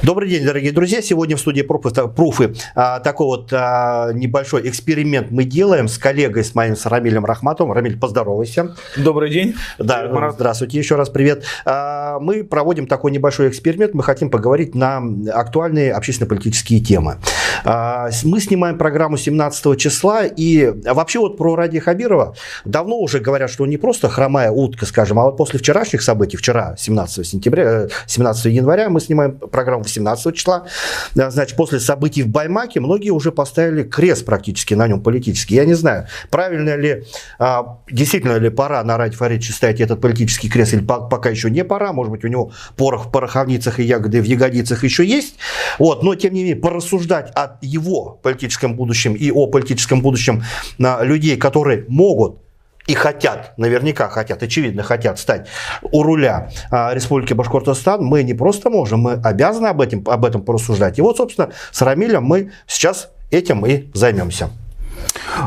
Добрый день, дорогие друзья. Сегодня в студии Пруфы, Пруфы а, такой вот а, небольшой эксперимент мы делаем с коллегой, с моим с Рамилем Рахматовым. Рамиль, поздоровайся. Добрый день. Да, Марат. здравствуйте, еще раз привет. А, мы проводим такой небольшой эксперимент. Мы хотим поговорить на актуальные общественно-политические темы. А, мы снимаем программу 17 числа, и вообще вот про Ради Хабирова давно уже говорят, что он не просто хромая утка, скажем, а вот после вчерашних событий, вчера, 17 сентября, 17 э, января, мы снимаем программу 18 числа. Значит, после событий в Баймаке многие уже поставили крест практически на нем политически. Я не знаю, правильно ли, а, действительно ли пора на Ради Фаридовича ставить этот политический крест, или пока еще не пора. Может быть, у него порох в пороховницах и ягоды в ягодицах еще есть. Вот, но, тем не менее, порассуждать о его политическом будущем и о политическом будущем людей, которые могут и хотят, наверняка хотят, очевидно хотят стать у руля а, Республики Башкортостан, мы не просто можем, мы обязаны об этом, об этом порассуждать. И вот, собственно, с Рамилем мы сейчас этим и займемся.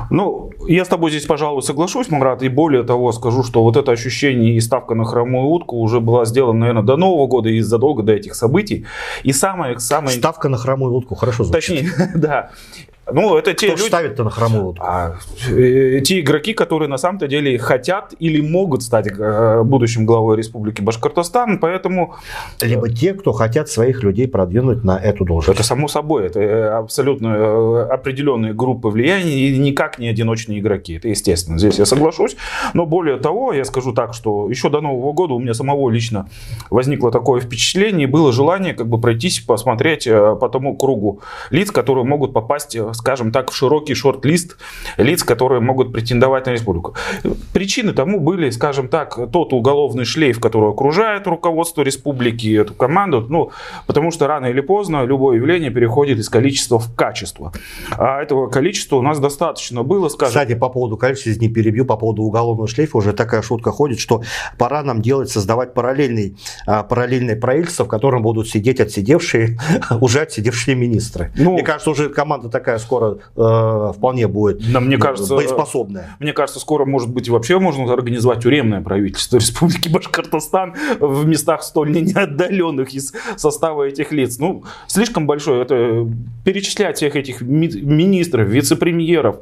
Ну, я с тобой здесь, пожалуй, соглашусь, Марат, и более того скажу, что вот это ощущение и ставка на хромую утку уже была сделана, наверное, до Нового года и задолго до этих событий. И самое... самое... Ставка на хромую утку, хорошо звучит. Точнее, да. Ну, это те Кто люди... ставит-то на хромую А, э, те игроки, которые на самом-то деле хотят или могут стать э, будущим главой Республики Башкортостан, поэтому... Либо те, кто хотят своих людей продвинуть на эту должность. Это само собой, это э, абсолютно определенные группы влияния и никак не одиночные игроки, это естественно, здесь я соглашусь. Но более того, я скажу так, что еще до Нового года у меня самого лично возникло такое впечатление, было желание как бы пройтись, посмотреть по тому кругу лиц, которые могут попасть скажем так, в широкий шорт-лист лиц, которые могут претендовать на республику. Причины тому были, скажем так, тот уголовный шлейф, который окружает руководство республики, эту команду, ну, потому что рано или поздно любое явление переходит из количества в качество. А этого количества у нас достаточно было, скажем. Кстати, по поводу количества, не перебью, по поводу уголовного шлейфа уже такая шутка ходит, что пора нам делать, создавать параллельный, а, параллельное правительство, в котором будут сидеть отсидевшие, уже отсидевшие министры. Ну, Мне кажется, уже команда такая скоро э, вполне будет да, мне кажется, боеспособная. Мне кажется, скоро, может быть, вообще можно организовать тюремное правительство Республики Башкортостан в местах столь неотдаленных из состава этих лиц. Ну, слишком большое. Это перечислять всех этих ми- министров, вице-премьеров,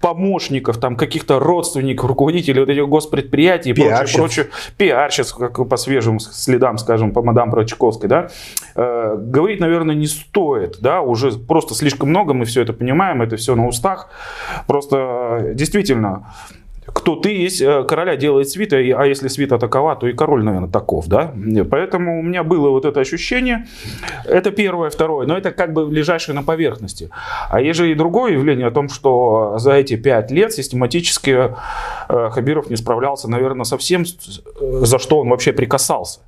помощников, там каких-то родственников, руководителей вот этих госпредприятий и прочее, прочее. Пиарщиц, как по свежим следам, скажем, по мадам Прочковской, да. Э, говорить, наверное, не стоит, да, уже просто слишком много мы все это понимаем это все на устах. Просто э, действительно, кто ты есть, э, короля делает свита, а если свита такова, то и король, наверное, таков, да? Поэтому у меня было вот это ощущение, это первое, второе, но это как бы лежащее на поверхности. А есть же и другое явление о том, что за эти пять лет систематически э, Хабиров не справлялся, наверное, совсем, за что он вообще прикасался.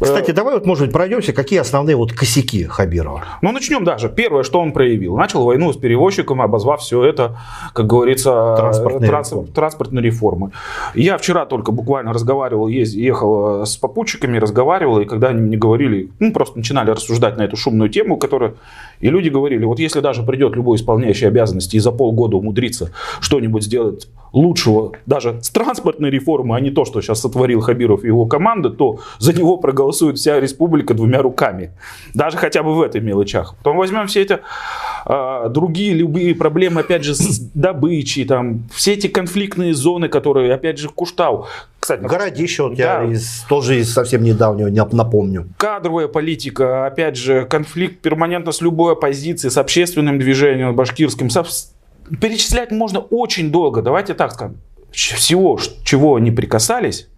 Кстати, давай вот, может быть, пройдемся, какие основные вот косяки Хабирова? Ну, начнем даже. Первое, что он проявил. Начал войну с перевозчиком, обозвав все это, как говорится, транспортной, транс, реформы. транспортной реформы. Я вчера только буквально разговаривал, ехал э, с попутчиками, разговаривал, и когда они мне говорили, ну, просто начинали рассуждать на эту шумную тему, которая... И люди говорили, вот если даже придет любой исполняющий обязанности и за полгода умудрится что-нибудь сделать лучшего даже с транспортной реформы, а не то, что сейчас сотворил Хабиров и его команда, то за него проголосует вся республика двумя руками. Даже хотя бы в этой мелочах. Потом возьмем все эти э, другие любые проблемы, опять же, с добычей, там, все эти конфликтные зоны, которые, опять же, Куштау. Кстати, Городище, вот да. я из, тоже из совсем недавнего, напомню. Кадровая политика, опять же, конфликт перманентно с любой оппозицией, с общественным движением башкирским, со перечислять можно очень долго. Давайте так скажем. Всего, чего они прикасались,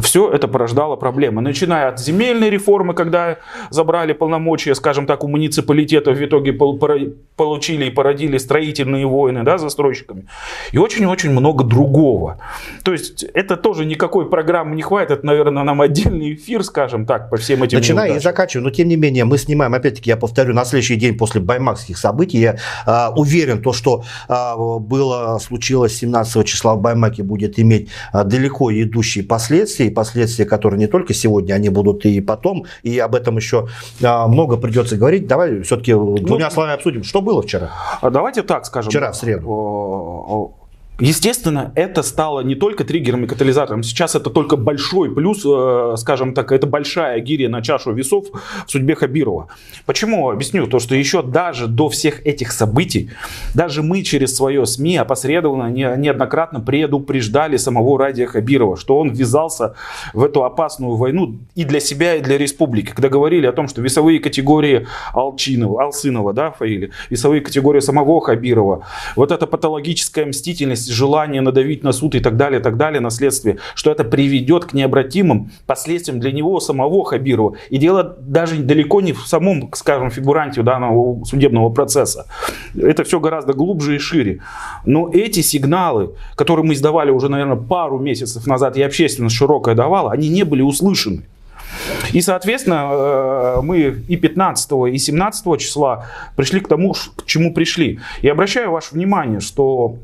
все это порождало проблемы. Начиная от земельной реформы, когда забрали полномочия, скажем так, у муниципалитетов, в итоге получили и породили строительные войны да, застройщиками. И очень-очень много другого. То есть это тоже никакой программы не хватит. Это, наверное, нам отдельный эфир, скажем так, по всем этим Начиная неудачам. и заканчивая. Но тем не менее, мы снимаем, опять-таки, я повторю, на следующий день после баймакских событий. Я а, уверен, то, что а, было, случилось 17 числа в Баймаке, будет иметь а, далеко идущие последствия последствия, и последствия, которые не только сегодня, они будут и потом, и об этом еще а, много придется говорить. Давай все-таки ну, двумя словами обсудим, что было вчера. А давайте так скажем. Вчера, в среду Естественно, это стало не только триггером и катализатором. Сейчас это только большой плюс, э, скажем так, это большая гиря на чашу весов в судьбе Хабирова. Почему? Объясню. То, что еще даже до всех этих событий, даже мы через свое СМИ опосредованно неоднократно предупреждали самого Радия Хабирова, что он ввязался в эту опасную войну и для себя, и для республики. Когда говорили о том, что весовые категории Алчинова, Алсынова, да, Фаили, весовые категории самого Хабирова, вот эта патологическая мстительность, желание надавить на суд и так далее, и так далее, на следствие, что это приведет к необратимым последствиям для него самого Хабирова. И дело даже далеко не в самом, скажем, фигуранте данного судебного процесса. Это все гораздо глубже и шире. Но эти сигналы, которые мы издавали уже, наверное, пару месяцев назад, и общественность широкая давала, они не были услышаны. И, соответственно, э, мы и 15 и 17 числа пришли к тому, к чему пришли. И обращаю ваше внимание, что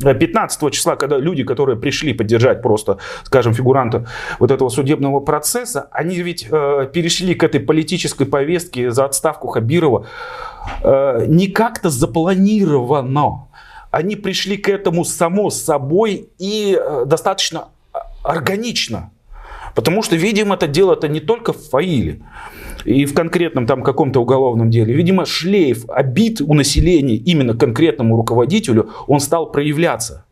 15 числа, когда люди, которые пришли поддержать просто, скажем, фигуранта вот этого судебного процесса, они ведь э, перешли к этой политической повестке за отставку Хабирова э, не как-то запланированно. Они пришли к этому само собой и э, достаточно органично. Потому что, видимо, это дело-то не только в Фаиле и в конкретном там каком-то уголовном деле. Видимо, шлейф обид у населения именно конкретному руководителю, он стал проявляться.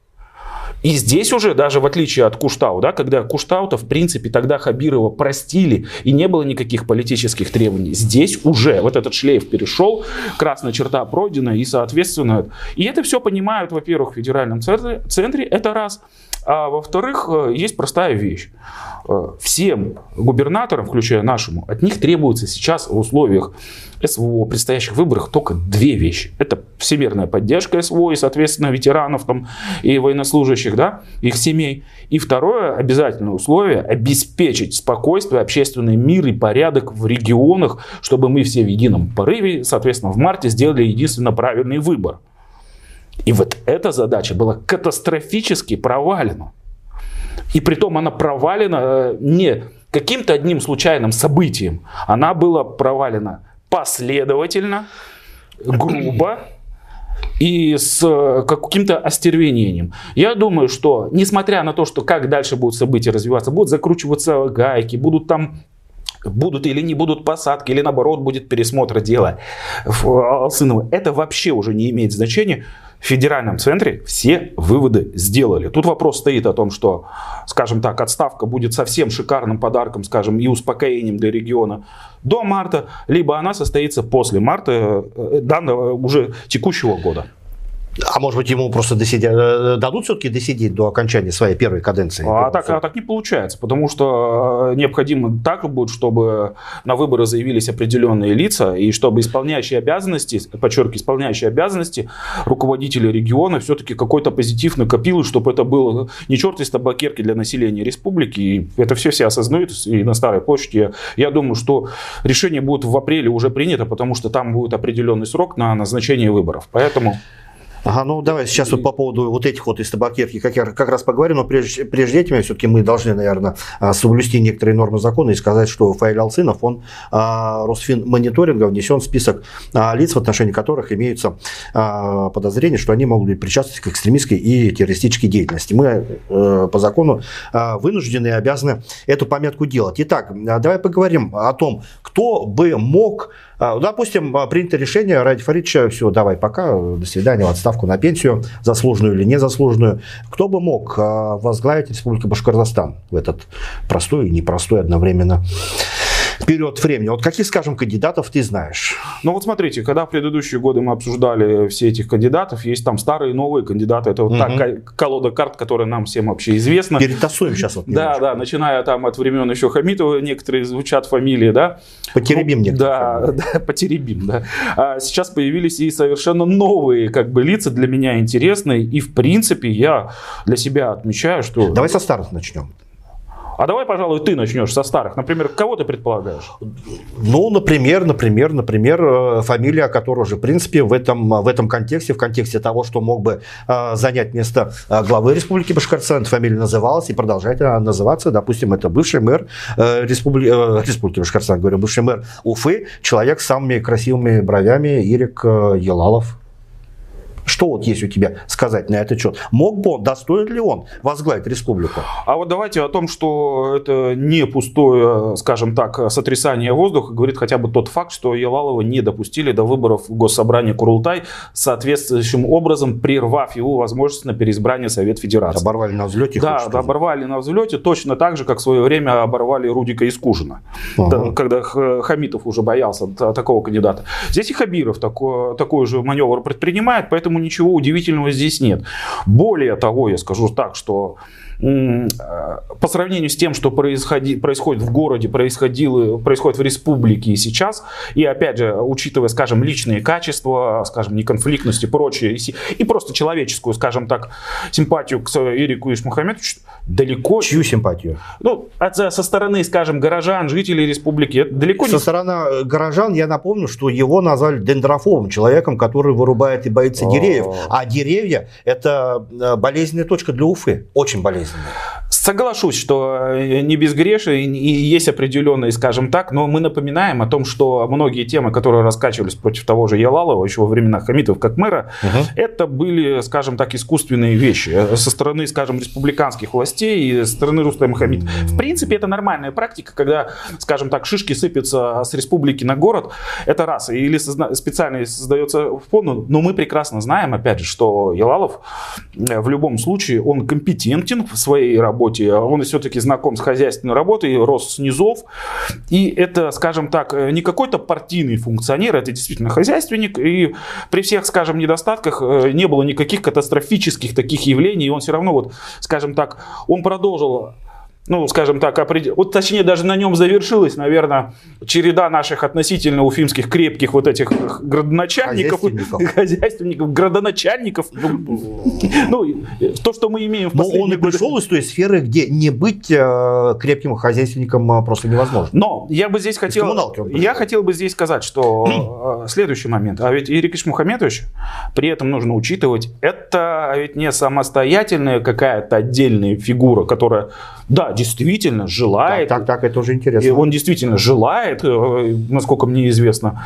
И здесь уже, даже в отличие от Куштау, да, когда Куштау-то, в принципе, тогда Хабирова простили, и не было никаких политических требований. Здесь уже вот этот шлейф перешел, красная черта пройдена, и, соответственно, и это все понимают, во-первых, в федеральном центре, центре, это раз. А во-вторых, э, есть простая вещь. Э, всем губернаторам, включая нашему, от них требуется сейчас в условиях СВО, предстоящих выборах только две вещи. Это всемирная поддержка СВО и, соответственно, ветеранов там, и военнослужащих, да, их семей. И второе обязательное условие – обеспечить спокойствие, общественный мир и порядок в регионах, чтобы мы все в едином порыве, соответственно, в марте сделали единственно правильный выбор. И вот эта задача была катастрофически провалена. И при том она провалена э, не каким-то одним случайным событием. Она была провалена последовательно, грубо и с э, каким-то остервенением. Я думаю, что несмотря на то, что как дальше будут события развиваться, будут закручиваться гайки, будут там будут или не будут посадки, или наоборот будет пересмотр дела Алсынова, это вообще уже не имеет значения в федеральном центре все выводы сделали. Тут вопрос стоит о том, что, скажем так, отставка будет совсем шикарным подарком, скажем, и успокоением для региона до марта, либо она состоится после марта э, данного уже текущего года. А может быть, ему просто досидя... Э, дадут все-таки досидеть до окончания своей первой каденции? А так, а так не получается, потому что э, необходимо так будет, чтобы на выборы заявились определенные лица, и чтобы исполняющие обязанности, подчеркиваю, исполняющие обязанности руководители региона все-таки какой-то позитив накопил, чтобы это было не черт из табакерки для населения республики. И это все все осознают и на Старой площади. Я думаю, что решение будет в апреле уже принято, потому что там будет определенный срок на назначение выборов. Поэтому... Ага, ну давай сейчас вот по поводу вот этих вот из табакерки как, я, как раз поговорим, но прежде, прежде этим все-таки мы должны, наверное, а, соблюсти некоторые нормы закона и сказать, что Фаиль Алцинов, он а, Росфин мониторинга внесен в список а, лиц, в отношении которых имеются а, подозрения, что они могут быть причастны к экстремистской и террористической деятельности. Мы а, по закону а, вынуждены и обязаны эту пометку делать. Итак, давай поговорим о том, кто бы мог а, допустим, а, принято решение ради Фаридовича, все, давай, пока, до свидания, в отставку на пенсию, заслуженную или незаслуженную. Кто бы мог а, возглавить Республику Башкортостан в этот простой и непростой одновременно период времени. Вот каких, скажем, кандидатов ты знаешь? Ну вот смотрите, когда в предыдущие годы мы обсуждали все этих кандидатов, есть там старые и новые кандидаты. Это вот угу. та колода карт, которая нам всем вообще известна. Перетасуем сейчас вот Да, да, начиная там от времен еще Хамитова, некоторые звучат фамилии, да. Потеребим ну, Да, да, потеребим, да. А сейчас появились и совершенно новые как бы лица для меня интересные. И в принципе я для себя отмечаю, что... Давай со старых начнем. А давай, пожалуй, ты начнешь со старых. Например, кого ты предполагаешь? Ну, например, например, например, э, фамилия, которая уже, в принципе, в этом, в этом контексте, в контексте того, что мог бы э, занять место э, главы Республики Башкортостан, фамилия называлась и продолжает называться. Допустим, это бывший мэр Республи... Республики Башкортостан, говорю, бывший мэр Уфы, человек с самыми красивыми бровями Ирик Елалов. Что вот есть у тебя сказать на этот счет? Мог бы он, достоин ли он возглавить республику? А вот давайте о том, что это не пустое, скажем так, сотрясание воздуха, говорит хотя бы тот факт, что Ялалова не допустили до выборов в Госсобрание Курултай, соответствующим образом прервав его возможность на переизбрание Совет Федерации. Оборвали на взлете? Да, да оборвали на взлете точно так же, как в свое время оборвали Рудика Искужина, ага. когда Хамитов уже боялся такого кандидата. Здесь и Хабиров такой, такой же маневр предпринимает, поэтому ничего удивительного здесь нет. Более того, я скажу так, что по сравнению с тем, что происходи, происходит в городе, происходило, происходит в республике и сейчас, и опять же, учитывая, скажем, личные качества, скажем, неконфликтность и прочее, и, просто человеческую, скажем так, симпатию к Ирику Ишмухаметовичу, далеко... Чью симпатию? Ну, от, со стороны, скажем, горожан, жителей республики, это далеко со не... Со стороны э, горожан я напомню, что его назвали дендрофобом, человеком, который вырубает и боится деревьев, а деревья – это э, болезненная точка для Уфы, очень болезненная болезненно. Соглашусь, что э, не безгрешие и есть определенные, скажем так, но мы напоминаем о том, что многие темы, которые раскачивались против того же Ялалова еще во времена Хамитов как мэра, угу. это были, скажем так, искусственные вещи э, со стороны, скажем, республиканских властей и со стороны Рустама Хамида. В принципе, это нормальная практика, когда, скажем так, шишки сыпятся с республики на город, это раз, или специально создается фон, но мы прекрасно знаем, опять же, что Ялалов э, в любом случае, он компетентен в своей работе. Он все-таки знаком с хозяйственной работой, рос с низов. И это, скажем так, не какой-то партийный функционер, это действительно хозяйственник. И при всех, скажем, недостатках э, не было никаких катастрофических таких явлений. И он все равно, вот, скажем так, он продолжил ну, скажем так, определ... вот точнее даже на нем завершилась, наверное, череда наших относительно уфимских крепких вот этих градоначальников, хозяйственников, хозяйственников градоначальников. Ну, ну, то, что мы имеем в Но он и пришел из той сферы, где не быть э, крепким хозяйственником э, просто невозможно. Но я бы здесь хотел, я хотел бы здесь сказать, что э, следующий момент, а ведь Ирикиш Мухаметович, при этом нужно учитывать, это ведь не самостоятельная какая-то отдельная фигура, которая, да, действительно желает. Так, так, так, это уже интересно. И он действительно желает, э, насколько мне известно,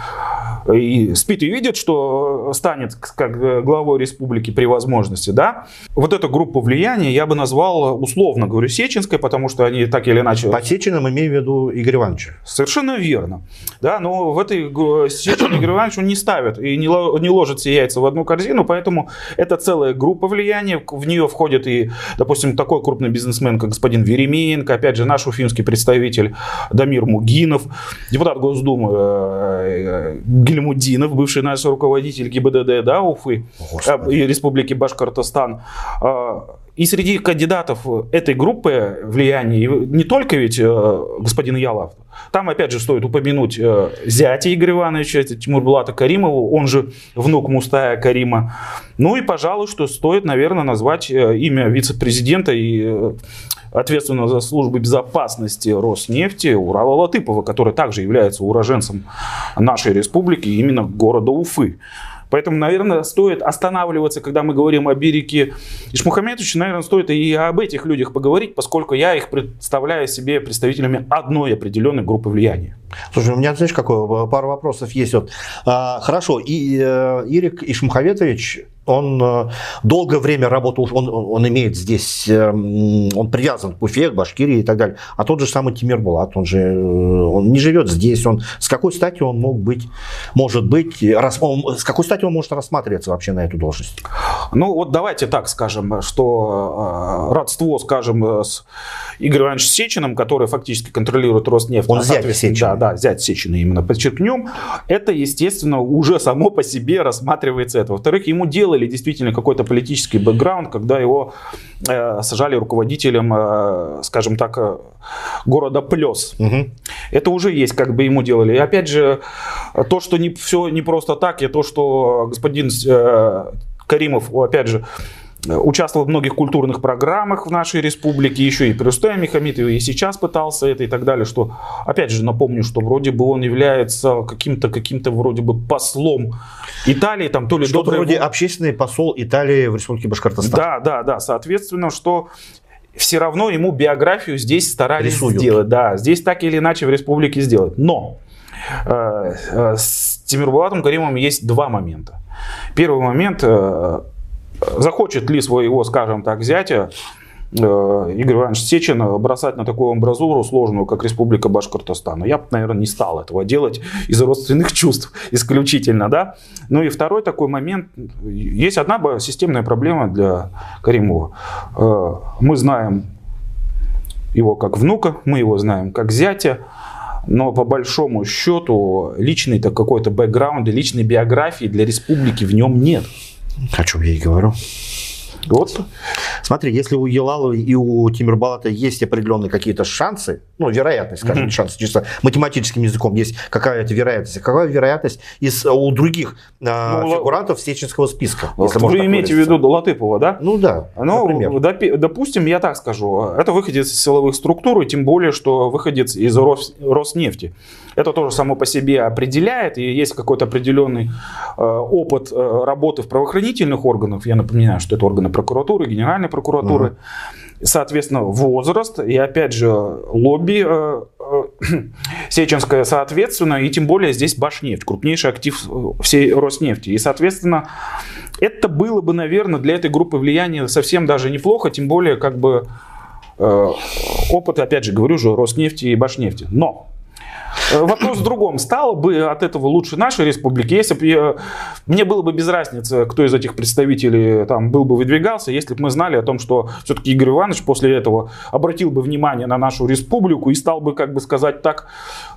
и спит и видит, что станет как главой республики при возможности, да, вот эту группу влияния я бы назвал условно, говорю, Сеченской, потому что они так или иначе... Под Сечиным имею в виду Игорь Иванович. Совершенно верно. Да, но в этой Сечине Игорь Иванович он не ставит и не, не ложит все яйца в одну корзину, поэтому это целая группа влияния, в нее входит и, допустим, такой крупный бизнесмен, как господин Веремеенко, опять же, наш уфимский представитель Дамир Мугинов, депутат Госдумы э, э, Гельмудинов, бывший наш руководитель ГИБДД, да, Уфы Господи. и Республики Башкортостан. И среди кандидатов этой группы влияния не только ведь э, господин Ялов, там опять же стоит упомянуть э, зятя Игоря Ивановича, это Тимур Булата Каримову, он же внук Мустая Карима. Ну и, пожалуй, что стоит, наверное, назвать э, имя вице-президента и ответственного за службу безопасности Роснефти Урала Латыпова, который также является уроженцем нашей республики, именно города Уфы. Поэтому, наверное, стоит останавливаться, когда мы говорим о Бирике Ишмухаметовиче, наверное, стоит и об этих людях поговорить, поскольку я их представляю себе представителями одной определенной группы влияния. Слушай, у меня, знаешь, какое, пару вопросов есть. Вот, а, хорошо, и э, Ирик Ишмухаметович он э, долгое время работал, он, он имеет здесь, эм, он привязан к Уфе, к Башкирии и так далее. А тот же самый Тимир Булат, он же э, он не живет здесь. Он, с какой стати он мог быть, может быть, рас, он, с какой стати он может рассматриваться вообще на эту должность? Ну вот давайте так скажем, что э, родство, скажем, с Игорем Ивановичем Сечиным, который фактически контролирует Роснефть. Он а, зять Сечина. Да, да, зять Сечина именно, подчеркнем. Это, естественно, уже само по себе рассматривается это. Во-вторых, ему делали или действительно какой-то политический бэкграунд, когда его э, сажали руководителем, э, скажем так, э, города Плес. Угу. Это уже есть, как бы ему делали. И опять же, то, что не, все не просто так, и то, что господин э, Каримов, опять же, участвовал в многих культурных программах в нашей республике, еще и при Рустаме Хамитове, и сейчас пытался это и так далее, что, опять же, напомню, что вроде бы он является каким-то, каким-то вроде бы послом Италии, там то ли что добрый... вроде общественный посол Италии в Республике Башкортостан. Да, да, да, соответственно, что все равно ему биографию здесь старались Рисуют. сделать, да, здесь так или иначе в республике сделать, но с Тимирбулатом Каримовым есть два момента. Первый момент, захочет ли своего, скажем так, зятя Э, Игорь Иванович Сечин бросать на такую амбразуру сложную, как Республика Башкортостан. Я бы, наверное, не стал этого делать из родственных чувств исключительно. Да? Ну и второй такой момент. Есть одна системная проблема для Каримова. Э, мы знаем его как внука, мы его знаем как зятя, но по большому счету личный-то какой-то бэкграунд и личной биографии для республики в нем нет. О чем я и говорю. Вот. Смотри, если у Елалова и у Тимирбалата есть определенные какие-то шансы, ну, вероятность, скажем, mm-hmm. шансы, чисто математическим языком есть какая-то вероятность. Какая вероятность из, у других э, ну, фигурантов Сеченского списка? Если вы имеете в виду Латыпова, да? Ну да, ну, например. Допустим, я так скажу, это выходец из силовых структур, и тем более, что выходец из Рос, Роснефти. Это тоже само по себе определяет, и есть какой-то определенный э, опыт э, работы в правоохранительных органах. Я напоминаю, что это органы прокуратуры, Генеральной прокуратуры. Угу. Соответственно, возраст и, опять же, лобби э, э, сеченское, соответственно, и тем более здесь Башнефть, крупнейший актив всей Роснефти. И, соответственно, это было бы, наверное, для этой группы влияния совсем даже неплохо, тем более, как бы, э, опыт, опять же, говорю же, Роснефти и Башнефти. Но Э, вопрос в другом. Стало бы от этого лучше нашей республики, если бы я, мне было бы без разницы, кто из этих представителей там был бы выдвигался, если бы мы знали о том, что все-таки Игорь Иванович после этого обратил бы внимание на нашу республику и стал бы, как бы сказать так,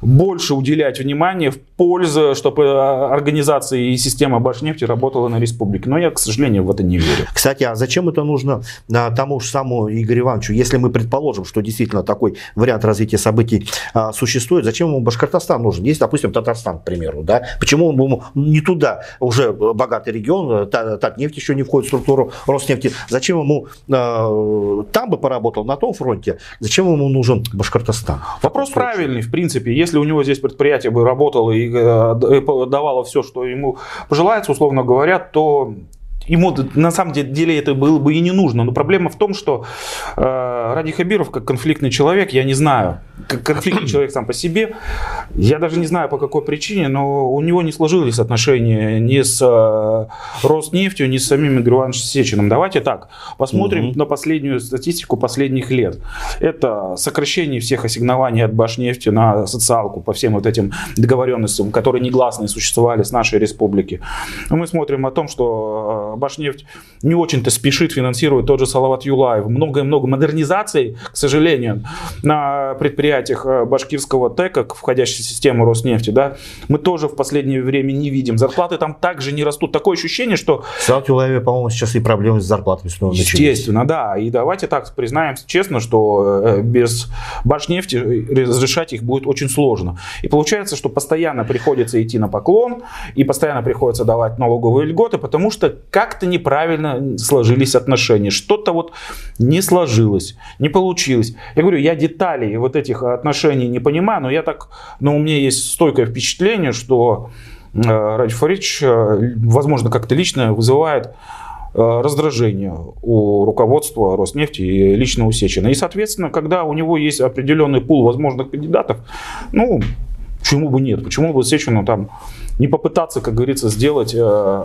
больше уделять внимание в пользу, чтобы э, организация и система Башнефти работала на республике. Но я, к сожалению, в это не верю. Кстати, а зачем это нужно а, тому же самому Игорю Ивановичу, если мы предположим, что действительно такой вариант развития событий а, существует, зачем ему Башкортостан нужен. Есть, допустим, Татарстан, к примеру. Да? Почему он ему не туда, уже богатый регион, Татнефть еще не входит в структуру Роснефти. Зачем ему э, там бы поработал, на том фронте? Зачем ему нужен Башкортостан? Вопрос правильный, в принципе. Если у него здесь предприятие бы работало и э, давало все, что ему пожелается, условно говоря, то ему на самом деле это было бы и не нужно. Но проблема в том, что э, Ради Хабиров, как конфликтный человек, я не знаю, как конфликтный человек сам по себе, я даже не знаю по какой причине, но у него не сложились отношения ни с э, Роснефтью, ни с самим Игорем Ивановичем Сечиным. Давайте так, посмотрим угу. на последнюю статистику последних лет. Это сокращение всех ассигнований от Башнефти на социалку по всем вот этим договоренностям, которые негласные существовали с нашей республики. Мы смотрим о том, что э, Башнефть не очень-то спешит финансировать тот же Салават Юлаев. Много-много модернизаций, к сожалению, на предприятиях э, башкирского ТЭКа, входящей в систему Роснефти, да, мы тоже в последнее время не видим. Зарплаты там также не растут. Такое ощущение, что... Салават Юлаеве, по-моему, сейчас и проблемы с зарплатами снова Естественно, да. И давайте так признаем честно, что э, без Башнефти разрешать их будет очень сложно. И получается, что постоянно приходится идти на поклон, и постоянно приходится давать налоговые льготы, потому что как-то неправильно сложились отношения, что-то вот не сложилось, не получилось. Я говорю, я деталей вот этих отношений не понимаю, но я так, но у меня есть стойкое впечатление, что э, Ради Фарич, э, возможно, как-то лично вызывает э, раздражение у руководства Роснефти и лично у Сечина. И, соответственно, когда у него есть определенный пул возможных кандидатов, ну, почему бы нет? Почему бы Сечину там не попытаться, как говорится, сделать э,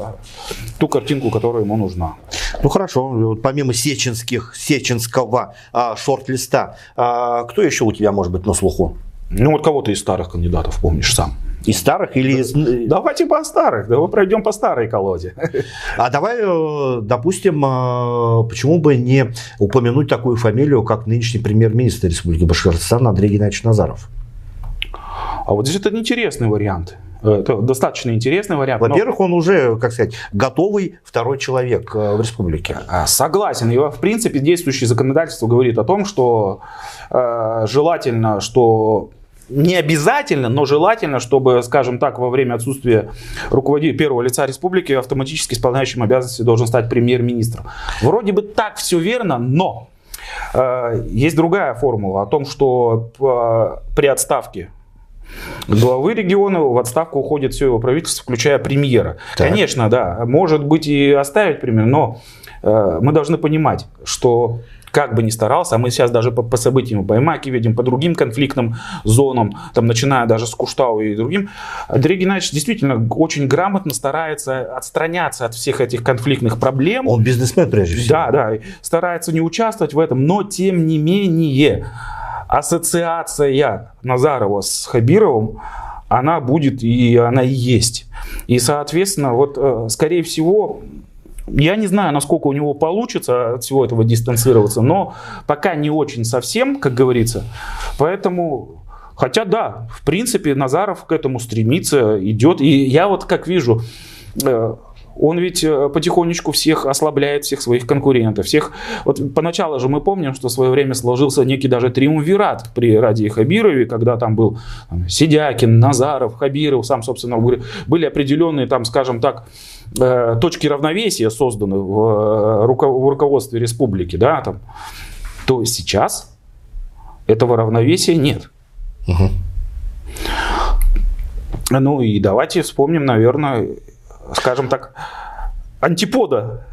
ту картинку, которая ему нужна. Ну хорошо, вот помимо сеченских, сеченского э, шорт-листа, э, кто еще у тебя может быть на слуху? Ну вот кого-то из старых кандидатов помнишь сам. Из старых или из... Давайте по старых, давай пройдем по старой колоде. А давай, э, допустим, э, почему бы не упомянуть такую фамилию, как нынешний премьер-министр Республики Башкортостан Андрей Геннадьевич Назаров? А вот здесь это интересный вариант. Это достаточно интересный вариант. Во-первых, но... он уже, как сказать, готовый второй человек э, в республике. А, согласен. И, в принципе, действующее законодательство говорит о том, что э, желательно, что не обязательно, но желательно, чтобы, скажем так, во время отсутствия руководителя первого лица республики автоматически исполняющим обязанности должен стать премьер-министром. Вроде бы так все верно, но э, есть другая формула о том, что э, при отставке главы региона в отставку уходит все его правительство, включая премьера. Так. Конечно, да, может быть и оставить премьер, но э, мы должны понимать, что как бы ни старался, а мы сейчас даже по, по событиям по Ямаке видим, по другим конфликтным зонам, там, начиная даже с Куштау и другим, Андрей Геннадьевич действительно очень грамотно старается отстраняться от всех этих конфликтных проблем. Он бизнесмен прежде всего. Да, да, старается не участвовать в этом, но тем не менее ассоциация Назарова с Хабировым, она будет и она и есть. И, соответственно, вот, э, скорее всего, я не знаю, насколько у него получится от всего этого дистанцироваться, но пока не очень совсем, как говорится. Поэтому, хотя да, в принципе, Назаров к этому стремится, идет. И я вот как вижу, э, он ведь э, потихонечку всех ослабляет, всех своих конкурентов. Всех... Вот поначалу же мы помним, что в свое время сложился некий даже триумвират при Ради Хабирове, когда там был там, Сидякин, Назаров, Хабиров, сам, собственно, были определенные, там, скажем так, точки равновесия созданы в, э, в руководстве республики, да, там, то сейчас этого равновесия нет. Угу. Ну и давайте вспомним, наверное, скажем так, антипода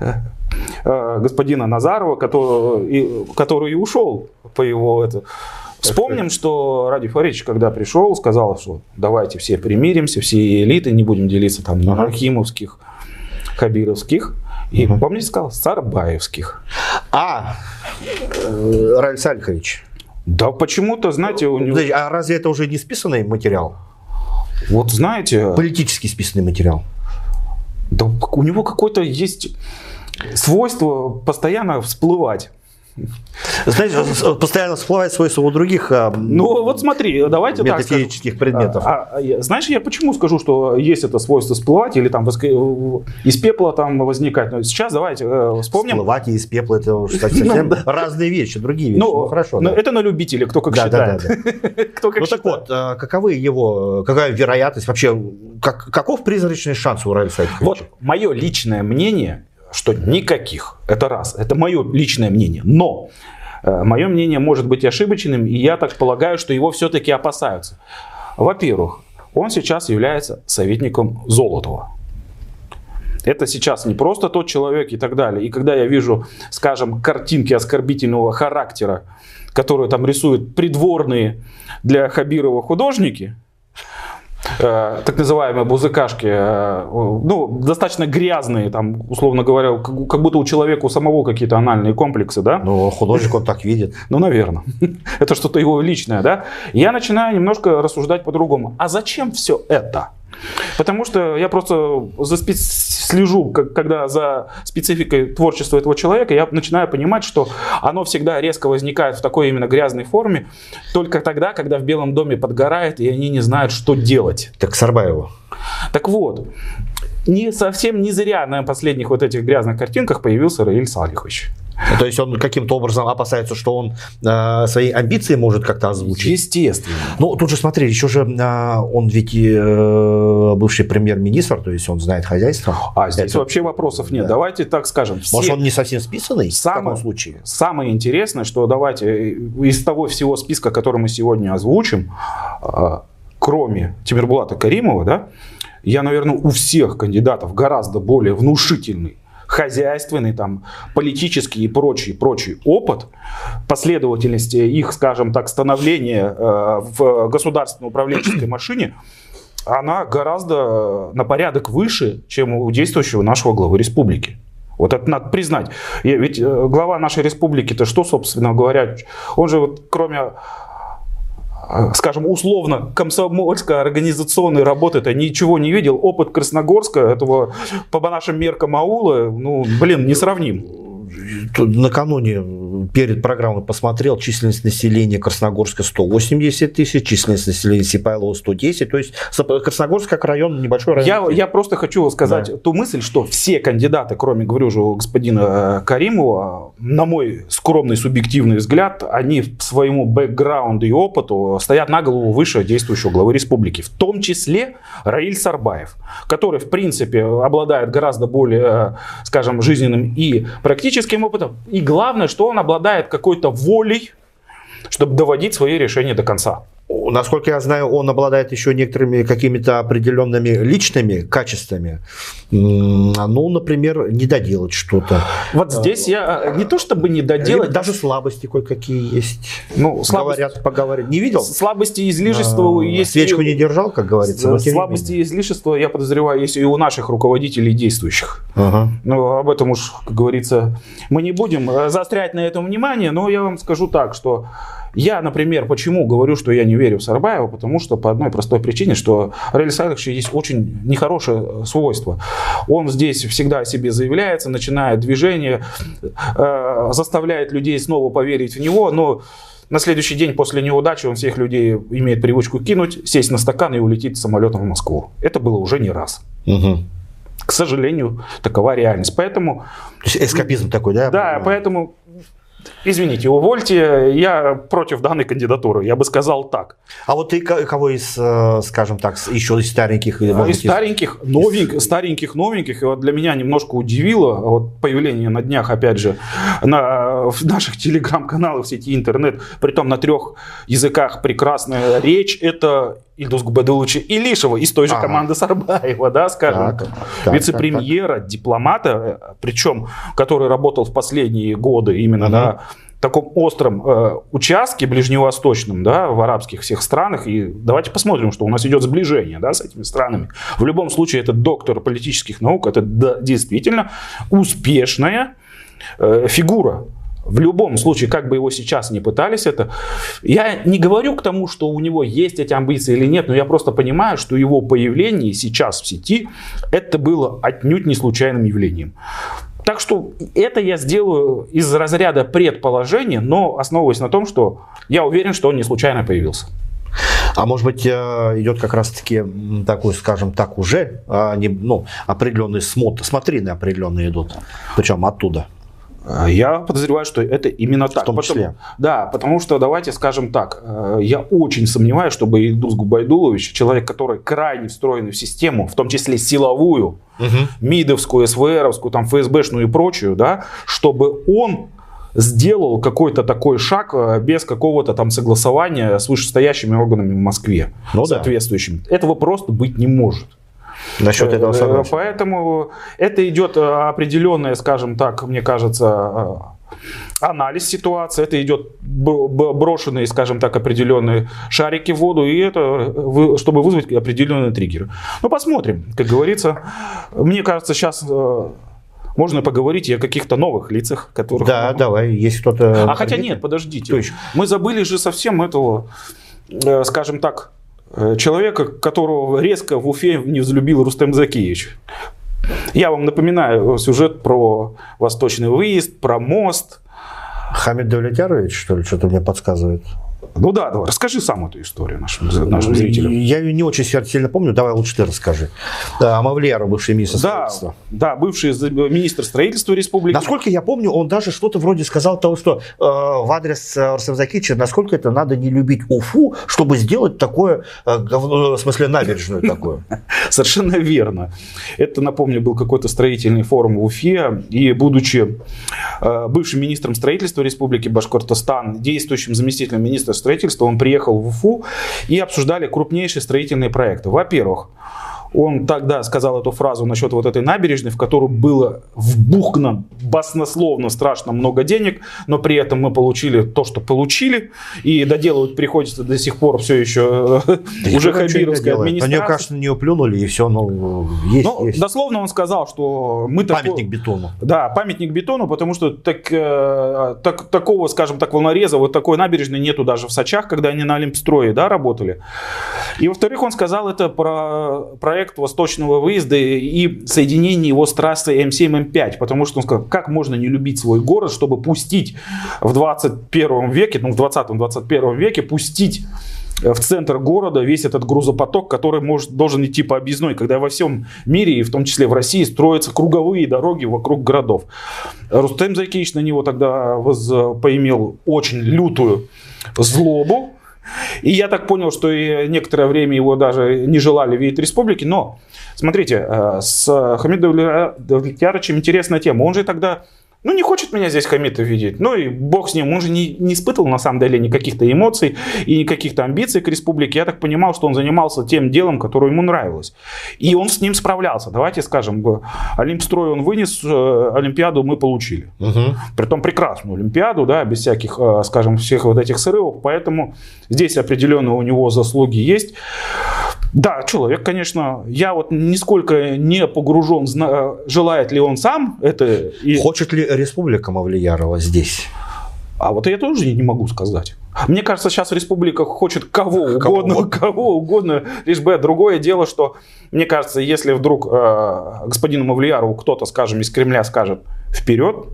э, господина Назарова, который, который и ушел по его это. Вспомним, что Ради Фарич, когда пришел, сказал, что давайте все примиримся, все элиты, не будем делиться там на Рахимовских, Хабировских. И, угу. помните, сказал, Сарбаевских. А, э, Равиль Сальхович. Да почему-то, знаете, у него... А разве это уже не списанный материал? Вот знаете... Политически списанный материал. Да у него какое-то есть свойство постоянно всплывать. Знаете, постоянно всплывает свойства у других а, Ну вот смотри, давайте так скажем. предметов. А, а, знаешь, я почему скажу, что есть это свойство всплывать или там из пепла там возникать. Но сейчас давайте э, вспомним. Всплывать и из пепла это уж совсем ну, разные вещи, другие вещи. Ну, ну хорошо. Но да. Это на любителя, кто как да, считает. Да, да, да. кто как ну считает. так вот, а, каковы его, какая вероятность вообще, как, каков призрачный шанс у Вот мое личное мнение что никаких. Это раз. Это мое личное мнение. Но э, мое мнение может быть ошибочным, и я так полагаю, что его все-таки опасаются. Во-первых, он сейчас является советником Золотого. Это сейчас не просто тот человек и так далее. И когда я вижу, скажем, картинки оскорбительного характера, которые там рисуют придворные для Хабирова художники, Э, так называемые бузыкашки, э, ну, достаточно грязные, там, условно говоря, как, как будто у человека у самого какие-то анальные комплексы, да? Ну, художник он так видит. Ну, наверное. Это что-то его личное, да? Я начинаю немножко рассуждать по-другому. А зачем все это? Потому что я просто за специ... слежу, как, когда за спецификой творчества этого человека, я начинаю понимать, что оно всегда резко возникает в такой именно грязной форме только тогда, когда в Белом доме подгорает, и они не знают, что делать. Так Сарбаеву. Так вот, не совсем не зря на последних вот этих грязных картинках появился Раиль Салихович. То есть он каким-то образом опасается, что он э, свои амбиции может как-то озвучить. Естественно. Ну, тут же смотри, еще же э, он ведь э, бывший премьер-министр, то есть он знает хозяйство. А здесь Это... вообще вопросов нет. Да. Давайте так скажем. Все... Может, он не совсем списанный самое, в таком случае? Самое интересное, что давайте из того всего списка, который мы сегодня озвучим, э, кроме Тимирбулата Каримова, да, я, наверное, у всех кандидатов гораздо более внушительный хозяйственный, там, политический и прочий, прочий опыт, последовательности их, скажем так, становления э, в государственной управленческой машине, она гораздо на порядок выше, чем у действующего нашего главы республики. Вот это надо признать. Ведь э, глава нашей республики-то что, собственно говоря, он же вот кроме скажем, условно комсомольской организационной работы это ничего не видел. Опыт Красногорска, этого по нашим меркам аула, ну, блин, не сравним накануне перед программой посмотрел, численность населения Красногорска 180 тысяч, численность населения Сипайлова 110, то есть Красногорск как район, небольшой район. Я, я просто хочу сказать да. ту мысль, что все кандидаты, кроме, говорю же, господина э, Каримова, на мой скромный субъективный взгляд, они по своему бэкграунду и опыту стоят на голову выше действующего главы республики, в том числе Раиль Сарбаев, который, в принципе, обладает гораздо более, э, скажем, жизненным и практическим опытом, и главное, что он обладает какой-то волей, чтобы доводить свои решения до конца. Насколько я знаю, он обладает еще некоторыми какими-то определенными личными качествами. Ну, например, не доделать что-то. Вот здесь я э, не то чтобы не доделать. Даже слабости кое-какие есть. Ну, слабости, Говорят, поговорить. Не видел? Слабости и излишества а, есть. Свечку не держал, как говорится. Слабости и излишества, я подозреваю, есть и у наших руководителей действующих. Ага. Ну, об этом уж, как говорится, мы не будем э, заострять на этом внимание, но я вам скажу так, что я, например, почему говорю, что я не верю в Сарбаева, потому что по одной простой причине, что Рель Сайдович есть очень нехорошее свойство. Он здесь всегда о себе заявляется, начинает движение, э, заставляет людей снова поверить в него, но на следующий день после неудачи он всех людей имеет привычку кинуть, сесть на стакан и улететь самолетом в Москву. Это было уже не раз. Угу. К сожалению, такова реальность. Поэтому... То есть эскапизм такой, да? Да, поэтому Извините, увольте, я против данной кандидатуры, я бы сказал так. А вот ты кого из, э, скажем так, еще из стареньких? Из стареньких, новеньких, стареньких, новеньких, и вот для меня немножко удивило вот появление на днях, опять же, на, в наших телеграм-каналах в сети интернет, при том на трех языках прекрасная речь, это Ильдус Губадуловича Илишева из той же ага. команды Сарбаева, да, скажем, так, так, вице-премьера, так, дипломата, причем, который работал в последние годы именно угу. на таком остром э, участке ближневосточном, да, в арабских всех странах, и давайте посмотрим, что у нас идет сближение, да, с этими странами. В любом случае, это доктор политических наук, это да, действительно успешная э, фигура в любом случае, как бы его сейчас не пытались это, я не говорю к тому, что у него есть эти амбиции или нет, но я просто понимаю, что его появление сейчас в сети, это было отнюдь не случайным явлением. Так что это я сделаю из разряда предположения, но основываясь на том, что я уверен, что он не случайно появился. А может быть, э, идет как раз-таки такой, скажем так, уже а, ну, определенные смотр, смотрины определенные идут, причем оттуда. А, я подозреваю, что это именно так. В том числе. Потому, да, потому что, давайте скажем так, э, я очень сомневаюсь, чтобы Ильдус Губайдулович, человек, который крайне встроенный в систему, в том числе силовую, угу. МИДовскую, СВРовскую, там, ФСБшную и прочую, да, чтобы он сделал какой-то такой шаг э, без какого-то там согласования с вышестоящими органами в Москве, ну, соответствующими. Да. Этого просто быть не может. Насчет этого э, согласен. Поэтому это идет э, определенная, скажем так, мне кажется, э, анализ ситуации, это идет брошенные, скажем так, определенные шарики в воду, и это, чтобы вызвать определенные триггеры. Ну, посмотрим. Как говорится, мне кажется, сейчас можно поговорить и о каких-то новых лицах, которых... Да, давай, есть кто-то... А хотя нет, подождите. Точно. Мы забыли же совсем этого, скажем так, человека, которого резко в Уфе не взлюбил Рустем Закиевич. Я вам напоминаю сюжет про восточный выезд, про мост. Хамид Давлетярович, что ли, что-то мне подсказывает? Ну да, давай, расскажи сам эту историю нашим, нашим зрителям. Я ее не очень сильно помню, давай лучше ты расскажи. Да, Мавлияру, бывший министр да, строительства. Да, бывший министр строительства республики. Насколько я помню, он даже что-то вроде сказал того, что э, в адрес э, Рустам Закича, насколько это надо не любить Уфу, чтобы сделать такое, э, говно, в смысле набережную такое. Совершенно верно. Это, напомню, был какой-то строительный форум в Уфе, и будучи э, бывшим министром строительства республики Башкортостан, действующим заместителем министра строительства, он приехал в Уфу и обсуждали крупнейшие строительные проекты. Во-первых, он тогда сказал эту фразу насчет вот этой набережной, в которую было вбухно баснословно страшно много денег, но при этом мы получили то, что получили, и доделывать приходится до сих пор все еще да уже хабировская администрация. Они, кажется, на нее плюнули, и все, ну, есть, ну, есть. Дословно он сказал, что мы... Памятник тако... бетону. Да, памятник бетону, потому что так, э, так, такого, скажем так, волнореза, вот такой набережной нету даже в Сочах, когда они на Олимпстрое да, работали. И, во-вторых, он сказал это про проект проект восточного выезда и соединение его с трассой М7, М5, потому что он сказал, как можно не любить свой город, чтобы пустить в 21 веке, ну в 20-21 веке, пустить в центр города весь этот грузопоток, который может, должен идти по объездной, когда во всем мире, и в том числе в России, строятся круговые дороги вокруг городов. Рустем Зайкевич на него тогда воз, поимел очень лютую злобу, и я так понял, что и некоторое время его даже не желали видеть республике. Но, смотрите, э, с Хамидом Давлетьярычем интересная тема. Он же тогда Ну, не хочет меня здесь Хамитов видеть. Ну, и бог с ним. Он же не, не испытывал, на самом деле, никаких-то эмоций и никаких-то амбиций к республике. Я так понимал, что он занимался тем делом, которое ему нравилось. И он с ним справлялся. Давайте скажем, Олимпстрой он вынес, э, Олимпиаду мы получили. Угу. Притом прекрасную Олимпиаду, да, без всяких, э, скажем, всех вот этих срывов. Поэтому здесь определенно у него заслуги есть. Да, человек, конечно, я вот нисколько не погружен, желает ли он сам это. И... Хочет ли республика Мавлиярова здесь? А вот я тоже не могу сказать. Мне кажется, сейчас республика хочет кого угодно, кого, кого угодно, лишь бы другое дело, что мне кажется, если вдруг э, господину Мавлиярову кто-то, скажем, из Кремля скажет вперед,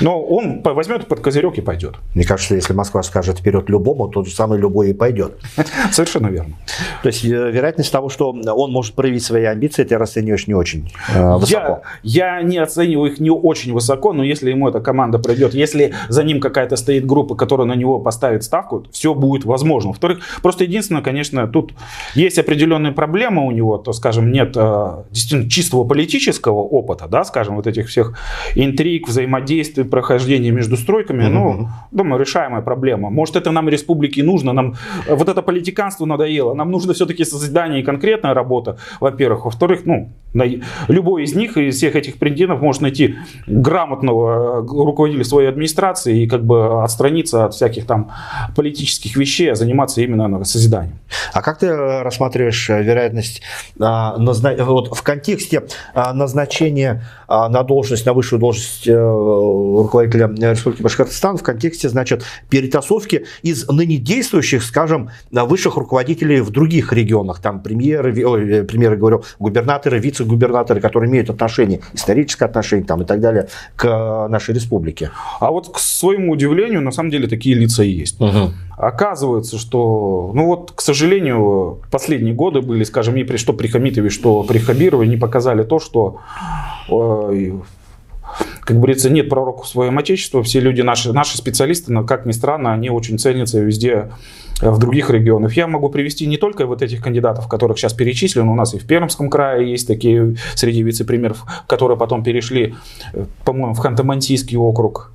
но он возьмет под козырек и пойдет. Мне кажется, если Москва скажет вперед любому, то самый любой и пойдет. Совершенно верно. То есть э, вероятность того, что он может проявить свои амбиции, ты расцениваешь не очень э, высоко. Я, я не оцениваю их не очень высоко, но если ему эта команда пройдет, если за ним какая-то стоит группа, которая на него поставит ставку, все будет возможно. Во-вторых, просто единственное, конечно, тут есть определенные проблемы у него, то, скажем, нет э, действительно чистого политического опыта, да, скажем, вот этих всех интриг, взаимодействий, взаимодействие, прохождение между стройками, mm-hmm. ну, думаю, решаемая проблема. Может, это нам республике нужно, нам вот это политиканство надоело, нам нужно все-таки созидание и конкретная работа, во-первых. Во-вторых, ну, любой из них, из всех этих претендентов может найти грамотного э, руководителя своей администрации и как бы отстраниться от всяких там политических вещей, а заниматься именно созиданием. А как ты э, рассматриваешь э, вероятность а, назна... вот, в контексте а, назначения а, на должность, на высшую должность руководителя Республики Башкортостан в контексте, значит, перетасовки из ныне действующих, скажем, высших руководителей в других регионах, там премьеры, ой, премьеры, говорю, губернаторы, вице-губернаторы, которые имеют отношение, историческое отношение там и так далее к нашей республике. А вот к своему удивлению, на самом деле, такие лица есть. Угу. Оказывается, что, ну вот, к сожалению, последние годы были, скажем, и при, что при Хамитове, что при Хабирове не показали то, что как говорится, нет пророка в своем отечестве. Все люди, наши, наши специалисты, но, как ни странно, они очень ценятся везде э, в других регионах. Я могу привести не только вот этих кандидатов, которых сейчас перечислен, у нас и в Пермском крае есть такие среди вице-премьеров, которые потом перешли, э, по-моему, в Ханты-Мансийский округ,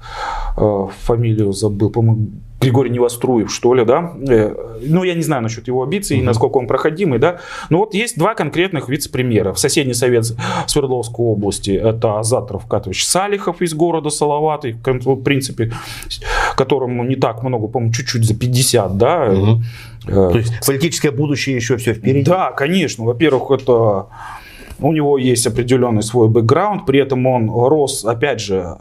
э, фамилию забыл, по-моему, Григорий Невоструев, что ли, да. Ну, я не знаю насчет его амбиций, mm-hmm. насколько он проходимый, да. Но вот есть два конкретных вице-премьера. В соседний совет Свердловской области это Азат Равкатович Салихов из города Салаваты, в принципе, которому не так много, по-моему, чуть-чуть за 50, да. Mm-hmm. То есть политическое будущее еще все впереди? Да, конечно. Во-первых, это у него есть определенный свой бэкграунд, при этом он рос, опять же,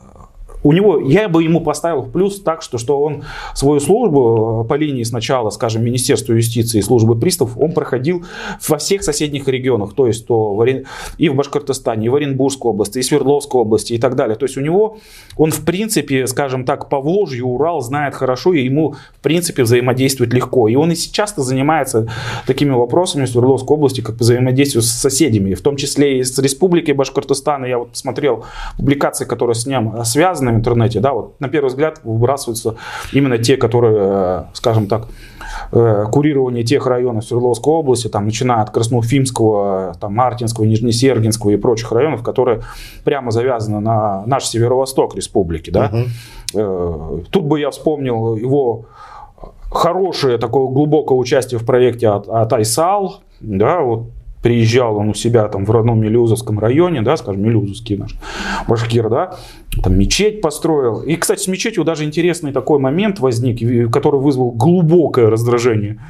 у него, я бы ему поставил плюс так, что, что он свою службу э, по линии сначала, скажем, Министерства юстиции и службы приставов, он проходил во всех соседних регионах, то есть то в и в Башкортостане, и в Оренбургской области, и Свердловской области и так далее. То есть у него, он в принципе, скажем так, по Волжью, Урал знает хорошо, и ему в принципе взаимодействовать легко. И он и сейчас занимается такими вопросами в Свердловской области, как взаимодействию с соседями, в том числе и с Республикой Башкортостана. Я вот смотрел публикации, которые с ним связаны, в интернете, да, вот на первый взгляд выбрасываются именно те, которые, э, скажем так, э, курирование тех районов Свердловской области, там, начиная от Красноуфимского, там, Мартинского, Нижнесергинского и прочих районов, которые прямо завязаны на наш северо-восток республики. Да? Угу. Тут бы я вспомнил его хорошее такое глубокое участие в проекте от, от Айсал, да, вот приезжал он у себя там в родном Мелюзовском районе, да, скажем, Мелюзовский наш башкир, да, там мечеть построил. И, кстати, с мечетью даже интересный такой момент возник, который вызвал глубокое раздражение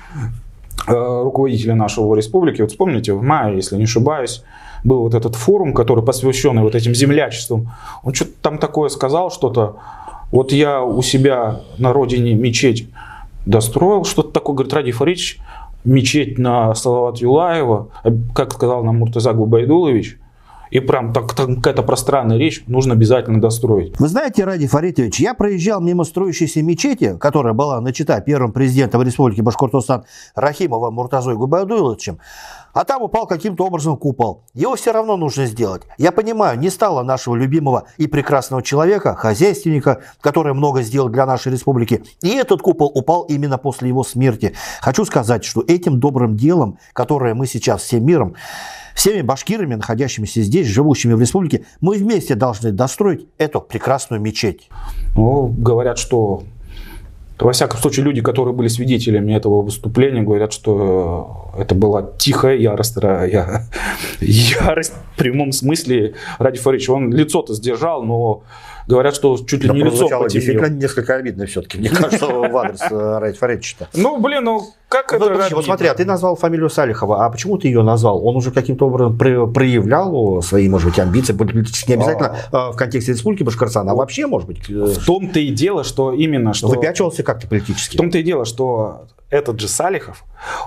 э, руководителя нашего республики. Вот вспомните, в мае, если не ошибаюсь, был вот этот форум, который посвященный вот этим землячествам. Он что-то там такое сказал, что-то, вот я у себя на родине мечеть достроил, что-то такое, говорит, Ради Фаридович, мечеть на Салават Юлаева, как сказал нам Муртаза Губайдулович, и прям так, так, какая-то пространная речь нужно обязательно достроить. Вы знаете, Ради Фаритович, я проезжал мимо строящейся мечети, которая была начата первым президентом Республики Башкортостан Рахимовым Муртазой Губайдуловичем, а там упал каким-то образом купол. Его все равно нужно сделать. Я понимаю, не стало нашего любимого и прекрасного человека, хозяйственника, который много сделал для нашей республики. И этот купол упал именно после его смерти. Хочу сказать, что этим добрым делом, которое мы сейчас всем миром всеми башкирами, находящимися здесь, живущими в республике, мы вместе должны достроить эту прекрасную мечеть. Ну, говорят, что во всяком случае, люди, которые были свидетелями этого выступления, говорят, что это была тихая ярость, я, ярость в прямом смысле. Ради Фарич, он лицо-то сдержал, но говорят, что чуть ли Да не лицо потемнело. действительно несколько обидно все-таки, мне кажется, в адрес э, Фаридовича-то. Ну, блин, ну как это вот смотри, а ты назвал фамилию Салихова, а почему ты ее назвал? Он уже каким-то образом про- проявлял свои, может быть, амбиции, не обязательно э, в контексте Республики Башкортостан, а вообще, может быть, э, В том-то и дело, что именно что... выпячивался как-то В политически. том-то и дело, что этот же Салихов,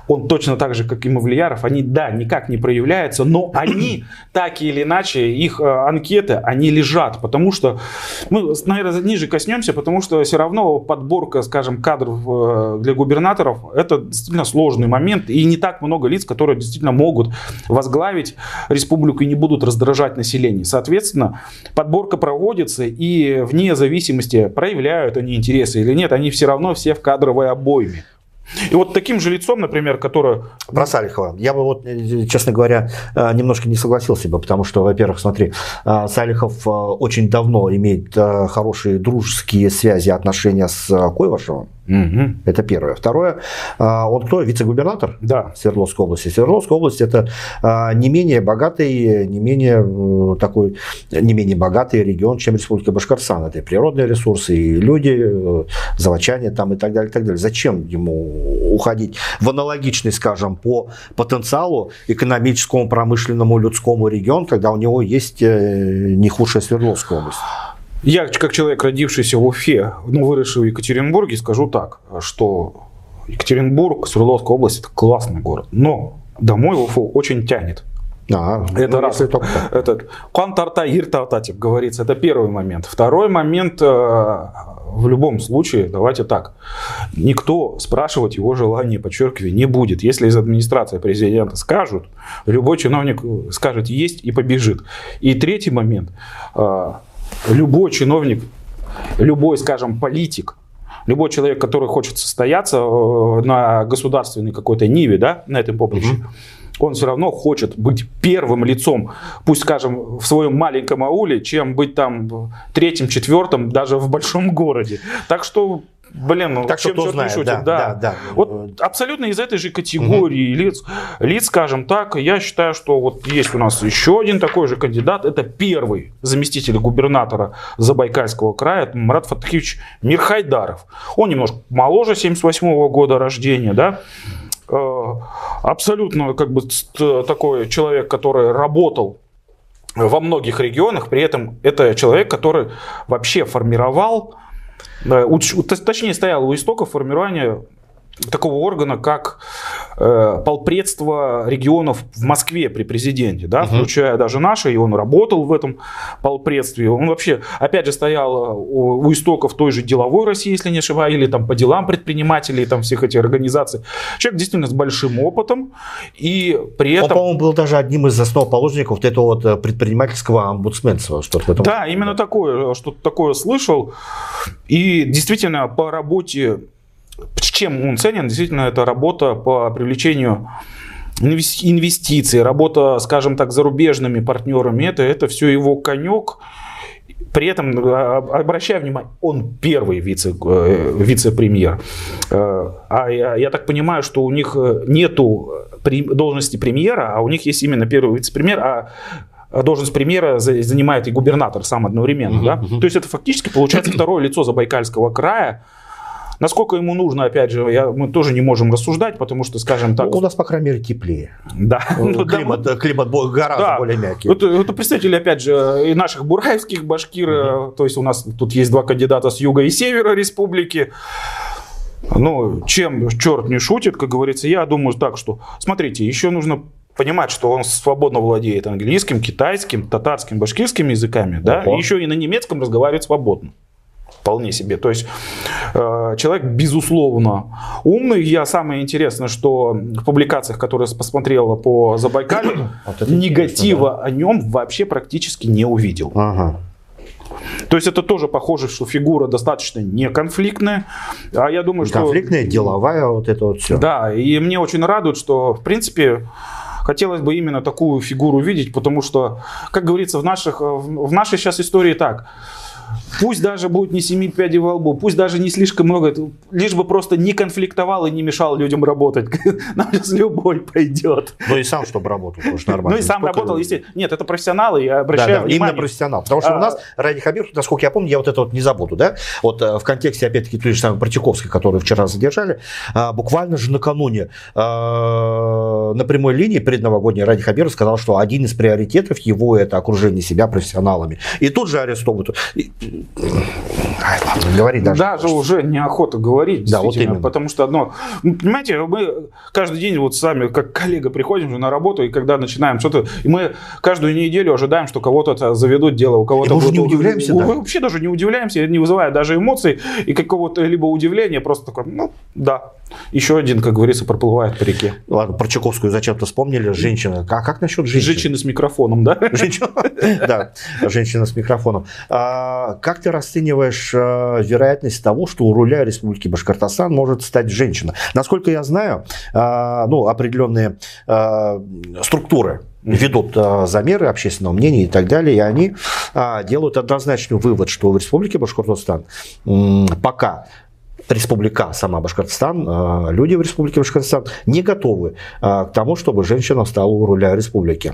он точно так же, как и Мавлияров, они, да, никак не проявляются, но они, так или иначе, их э, анкеты, они лежат, потому что, мы, наверное, ниже коснемся, потому что все равно подборка, скажем, кадров э, для губернаторов, это действительно сложный момент, и не так много лиц, которые действительно могут возглавить республику и не будут раздражать население. Соответственно, подборка проводится, и вне зависимости, проявляют они интересы или нет, они все равно все в кадровой обойме. И вот таким же лицом, например, которое... Про Салихова. Я бы вот, честно говоря, э, немножко не согласился бы, потому что, во-первых, смотри, э, Салихов э, очень давно имеет хорошие дружеские связи, отношения с Койвашевым. Мгм. Это первое. Второе, он кто? Вице-губернатор? Да. Свердловской области. Свердловская область это не менее богатый, не менее такой, не менее богатый регион, чем Республика Башкортостан. Это и природные ресурсы, и люди, заводчане там и так далее, и так далее. Зачем ему уходить в аналогичный, скажем, по потенциалу экономическому, промышленному, людскому регион, когда у него есть э, не худшая Свердловская область? Я, как человек, родившийся в Уфе, но выросший в Екатеринбурге, скажу так, что Екатеринбург, Свердловская область – это классный город. Но домой в Уфу очень тянет. А, Это ну, раз. только. Этот «Куан тарта, ир тарта», типа говорится, это первый момент. Второй момент, э, в любом случае, давайте так, никто спрашивать его желание, подчеркиваю, не будет. Если из администрации президента скажут, любой чиновник скажет «есть» и побежит. И третий момент, э, любой чиновник, любой, скажем, политик, любой человек, который хочет состояться э, на государственной какой-то ниве, да, на этом поприще, он все равно хочет быть первым лицом, пусть скажем, в своем маленьком ауле, чем быть там третьим, четвертым, даже в большом городе. Так что, блин, ну, Так чем кто знает, шутит, да, да, да. Вот абсолютно из этой же категории лиц, лиц, скажем так, я считаю, что вот есть у нас еще один такой же кандидат, это первый заместитель губернатора Забайкальского края, Марат Фатахович Мирхайдаров. Он немножко моложе 78 года рождения, да, абсолютно как бы такой человек, который работал во многих регионах, при этом это человек, который вообще формировал, э, точнее стоял у истоков формирования такого органа, как э, полпредство регионов в Москве при президенте, да, включая даже наши, и он работал в этом полпредстве. Он вообще, опять же, стоял э, у, у истоков той же деловой России, если не ошибаюсь, или там по делам предпринимателей, там всех этих организаций. Человек действительно с большим опытом, и при Он, этом... по-моему, был даже одним из основоположников вот этого вот э, предпринимательского омбудсменства. Что-то в этом Да, именно такое, что-то такое слышал. И действительно по работе, чем он ценен, действительно это работа по привлечению инвес- инвестиций, работа, скажем так, зарубежными партнерами, это, это все его конек. При этом, а, обращаю внимание, он первый вице, э, вице-премьер. Э, А я, я так понимаю, что у них э, нету должности премьера, а у них есть именно первый вице-премьер, а а должность премьера за- занимает и губернатор сам одновременно. да? То есть это фактически получается второе лицо Забайкальского края. Насколько ему нужно, опять же, я, мы тоже не можем рассуждать, потому что, скажем так, Ну, у нас, по крайней мере, теплее. да, ну, да, климат, э, климат гораздо да. более мягкий. Это, это представители, опять же, и наших бураевских башкир. э, То есть у нас тут есть два кандидата с юга и севера республики. Ну, чем черт не шутит, как говорится, я думаю так, что, смотрите, еще нужно понимать, что он свободно владеет английским, китайским, татарским, башкирским языками, да, Ого. и еще и на немецком разговаривает свободно. Вполне себе. То есть э, человек, безусловно, умный. Я самое интересное, что в публикациях, которые я посмотрел по Забайкалью, Вот негатива о нем вообще практически не увидел. Ага. То есть это тоже похоже, что фигура достаточно неконфликтная. А я думаю, что... Конфликтная, деловая, вот это вот все. Да, и мне очень радует, что, в принципе, хотелось бы именно такую фигуру видеть, потому что, как говорится, в, наших, в нашей сейчас истории так – Пусть даже будет не семи пядей во лбу, пусть даже не слишком много, лишь бы просто не конфликтовал и не мешал людям работать. Нам сейчас любой пойдет. Ну и сам, чтобы работал, тоже нормально. Ну и сам Сколько работал, если... Нет, это профессионалы, я обращаю да, да, внимание. именно профессионал. Потому что а... у нас Ради Хабиров, насколько я помню, я вот это вот не забуду, да? Вот э, в контексте, опять-таки, той же самой Протяковской, которую вчера задержали, а, буквально же накануне а, на прямой линии предновогодней Ради Хабиров сказал, что один из приоритетов его это окружение себя профессионалами. И тут же арестовывают. Говорить даже. Даже уже неохота говорить, да, вот именно. потому что одно, понимаете, мы каждый день вот сами, как коллега, приходим же на работу, и когда начинаем что-то, и мы каждую неделю ожидаем, что кого-то заведут дело, у кого-то... мы уже не удивляемся, да? Вообще даже не удивляемся, не вызывая даже эмоций и какого-то либо удивления, просто такое, ну, да, еще один, как говорится, проплывает по реке. Ладно, про Чайковскую зачем-то вспомнили. Женщина. А как насчет женщины? Женщины с микрофоном, да? Да, женщина с микрофоном. А, как ты расцениваешь а, вероятность того, что у руля Республики Башкортостан может стать женщина? Насколько я знаю, а, ну, определенные структуры ведут замеры общественного мнения и так далее, и они делают однозначный вывод, что в Республике Башкортостан пока республика сама Башкортостан, а, люди в республике Башкортостан не готовы а, к тому, чтобы женщина стала у руля республики.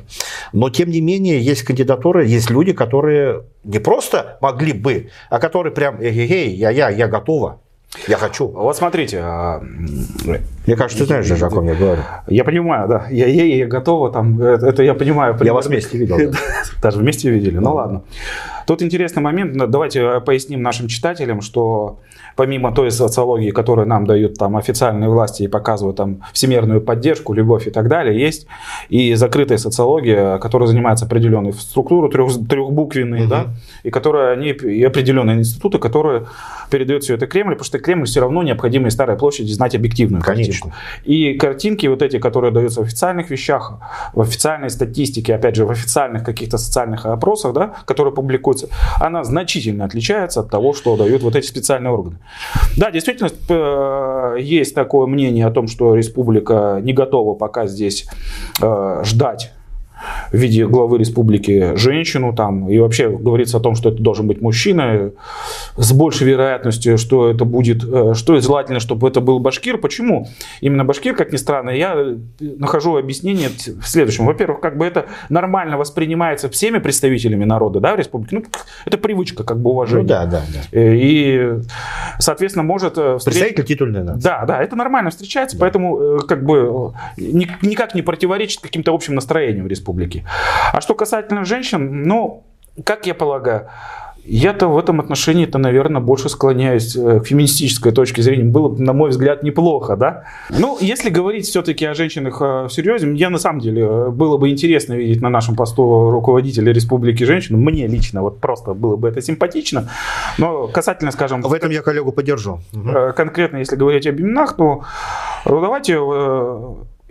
Но, тем не менее, есть кандидатуры, есть люди, которые не просто могли бы, а которые прям, эй-эй, я-я, я готова. Я хочу. Вот смотрите. А, Мне кажется, ты знаешь даже, о ком я говорю. Я понимаю, да. Я, я, я готова, там, это, это я понимаю. Я вас вместе видел. Даже вместе видели, ну ладно. Тут интересный момент, давайте поясним нашим читателям, что помимо той социологии, которую нам дают там официальные власти и показывают там всемирную поддержку, любовь и так далее, есть и закрытая социология, которая занимается определенной структурой трех, трехбуквенной, угу. да, и которая они и определенные институты, которые передают все это Кремль, потому что Кремль все равно необходимо из Старой площади знать объективную Конечно. картинку. И картинки вот эти, которые даются в официальных вещах, в официальной статистике, опять же, в официальных каких-то социальных опросах, да, которые публикуются, она значительно отличается от того, что дают вот эти специальные органы. Да, действительно, э, есть такое мнение о том, что республика не готова пока здесь э, ждать в виде главы республики женщину там, и вообще говорится о том, что это должен быть мужчина, с большей вероятностью, что это будет, э, что желательно, чтобы это был башкир. Почему именно башкир, как ни странно, я нахожу объяснение в следующем. Во-первых, как бы это нормально воспринимается всеми представителями народа, да, в республике. Ну, это привычка, как бы уважения. Ну, да, да, да. Э, и, соответственно, может... Э, встреч... Представитель титульной нации. Да, да, это нормально встречается, да. поэтому как бы никак не противоречит каким-то общим настроениям в республике. А что касательно женщин, ну, как я полагаю, я-то в этом отношении-то, наверное, больше склоняюсь э, к феминистической точке зрения. Было бы, на мой взгляд, неплохо, да? Ну, если говорить все-таки о женщинах э, всерьез, мне на самом деле э, было бы интересно видеть на нашем посту руководителя Республики женщин. Мне лично вот просто было бы это симпатично. Но касательно, скажем... В этом я коллегу поддержу. Конкретно, если говорить об именах, то ну, давайте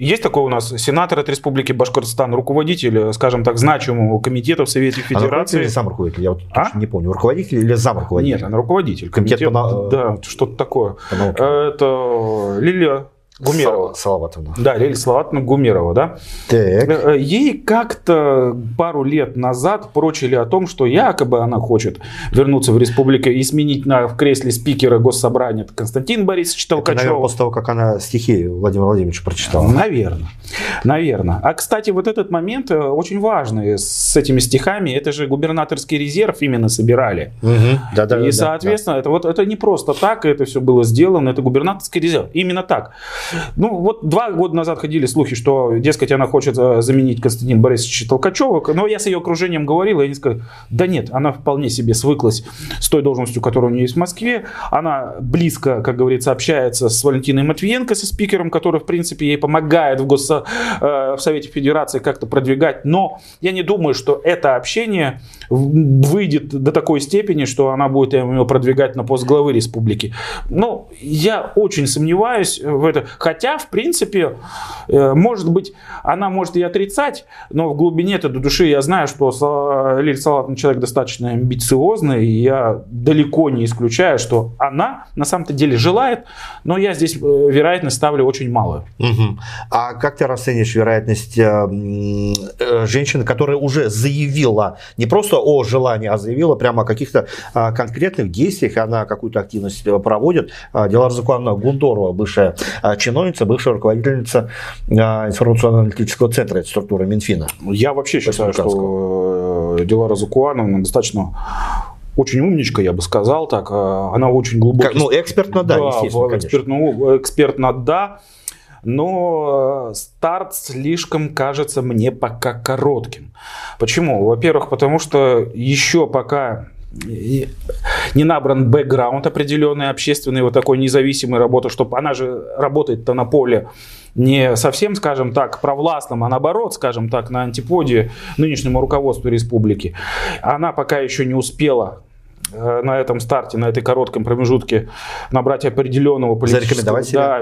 есть такой у нас сенатор от Республики Башкортостан, руководитель, скажем так, значимого комитета в Совете Федерации. Она руководитель или сам руководитель? Я вот а? не помню. Руководитель или зам руководитель? Нет, она руководитель. Комитет, комитет по... Да, что-то такое. Это Лилия Гумерова. Салаватовна. Да, Лилия Салаватовна Гумерова, да. Так. Э, ей как-то пару лет назад прочили о том, что якобы она хочет вернуться в республику и сменить на, в кресле спикера госсобрания Константин Борисович Толкачев. Это, наверное, после того, как она стихи Владимира Владимировича прочитала. Наверное. Наверное. А, кстати, вот этот момент э, очень важный с этими стихами. Это же губернаторский резерв именно собирали. Угу. Да, да, и, да, соответственно, да. это вот это не просто так, это все было сделано, это губернаторский резерв. Именно так. Ну, вот два года назад ходили слухи, что, дескать, она хочет э, заменить Константин Борисовича Толкачева, но я с ее окружением говорил, и они сказали, да нет, она вполне себе свыклась с той должностью, которая у нее есть в Москве, она близко, как говорится, общается с Валентиной Матвиенко, со спикером, который, в принципе, ей помогает в, гос... Э, в Совете Федерации как-то продвигать, но я не думаю, что это общение выйдет до такой степени, что она будет его продвигать на пост главы республики. Ну, я очень сомневаюсь в это. Хотя, в принципе, э, может быть, она может и отрицать, но в глубине это до души я знаю, что Лилия Салатовна человек достаточно амбициозный, и я далеко не исключаю, что она на самом-то деле желает, но я здесь э, вероятность ставлю очень малую. Угу. А как ты расцениваешь вероятность э, женщины, которая уже заявила не просто о желании, а заявила прямо о каких-то э, конкретных действиях, она какую-то активность проводит. Дилар Закуановна Гундорова, бывшая чиновница, бывшая руководительница информационно-аналитического центра этой структуры Минфина. Я вообще считаю, что Дилара Закуановна достаточно очень умничка, я бы сказал так. Она очень глубокий. Как, ну, экспертно, да, да естественно, экспертно, ну, экспертно, да но э, старт слишком кажется мне пока коротким. Почему? Во-первых, потому что еще пока не набран бэкграунд определенный, общественный, вот такой независимой работы, чтобы она же работает-то на поле не совсем, скажем так, провластном, а наоборот, скажем так, на антиподе нынешнему руководству республики. Она пока еще не успела на этом старте, на этой коротком промежутке набрать определенного политического... Зарекомендовать себя?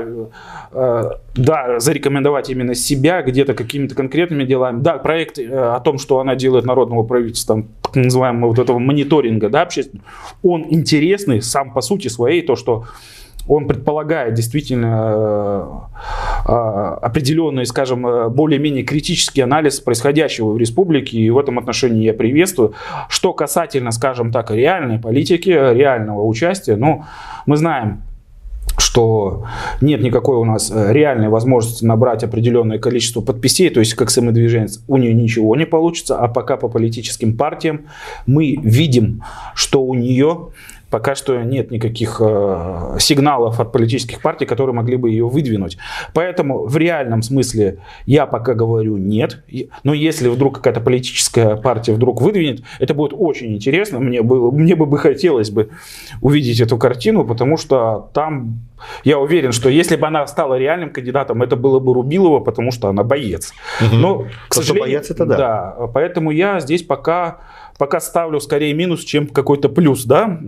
Да, э, да, зарекомендовать именно себя где-то какими-то конкретными делами. Да, проект э, о том, что она делает народного правительства, так называемого вот этого мониторинга, да, общественного, он интересный сам по сути своей, то, что он предполагает действительно э, э, определенный, скажем, э, более-менее критический анализ происходящего в республике, и в этом отношении я приветствую. Что касательно, скажем так, реальной политики, реального участия, ну, мы знаем, что нет никакой у нас реальной возможности набрать определенное количество подписей, то есть как самодвиженец у нее ничего не получится, а пока по политическим партиям мы видим, что у нее пока что нет никаких э, сигналов от политических партий, которые могли бы ее выдвинуть. Поэтому в реальном смысле я пока говорю нет. Но если вдруг какая-то политическая партия вдруг выдвинет, это будет очень интересно. Мне, было, мне бы, бы хотелось бы увидеть эту картину, потому что там я уверен, что если бы она стала реальным кандидатом, это было бы Рубилова, потому что она боец. Угу. Но, к сожалению, боец это да. да. Поэтому я здесь пока пока ставлю скорее минус, чем какой-то плюс, да.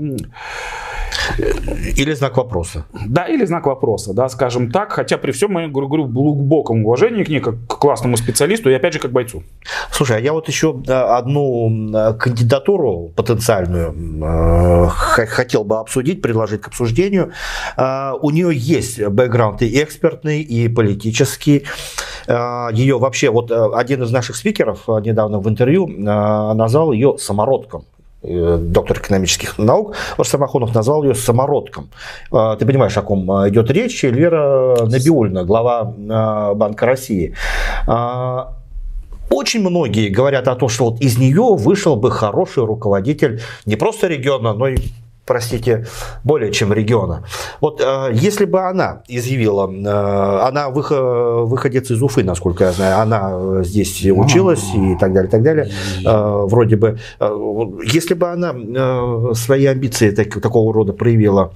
Или знак вопроса. Да, или знак вопроса, да, скажем так. Хотя при всем моем, говорю, глубоком уважении к ней, как к классному специалисту и опять же как бойцу. Слушай, а я вот еще одну кандидатуру потенциальную э, хотел бы обсудить, предложить к обсуждению. Э, у нее есть бэкграунд и экспертный, и политический. Э, ее вообще, вот один из наших спикеров недавно в интервью назвал ее самородком. Э, доктор экономических наук Самохонов назвал ее самородком. Э, ты понимаешь, о ком э, идет речь? Эльвира Набиульна, глава Банка России. Очень многие говорят о том, что вот из нее вышел бы хороший руководитель не просто региона, но и простите, более чем региона. Вот э, если бы она изъявила, э, она выход, выходец из Уфы, насколько я знаю, она здесь училась и так далее, так далее, э, вроде бы, если бы она свои амбиции так, такого рода проявила,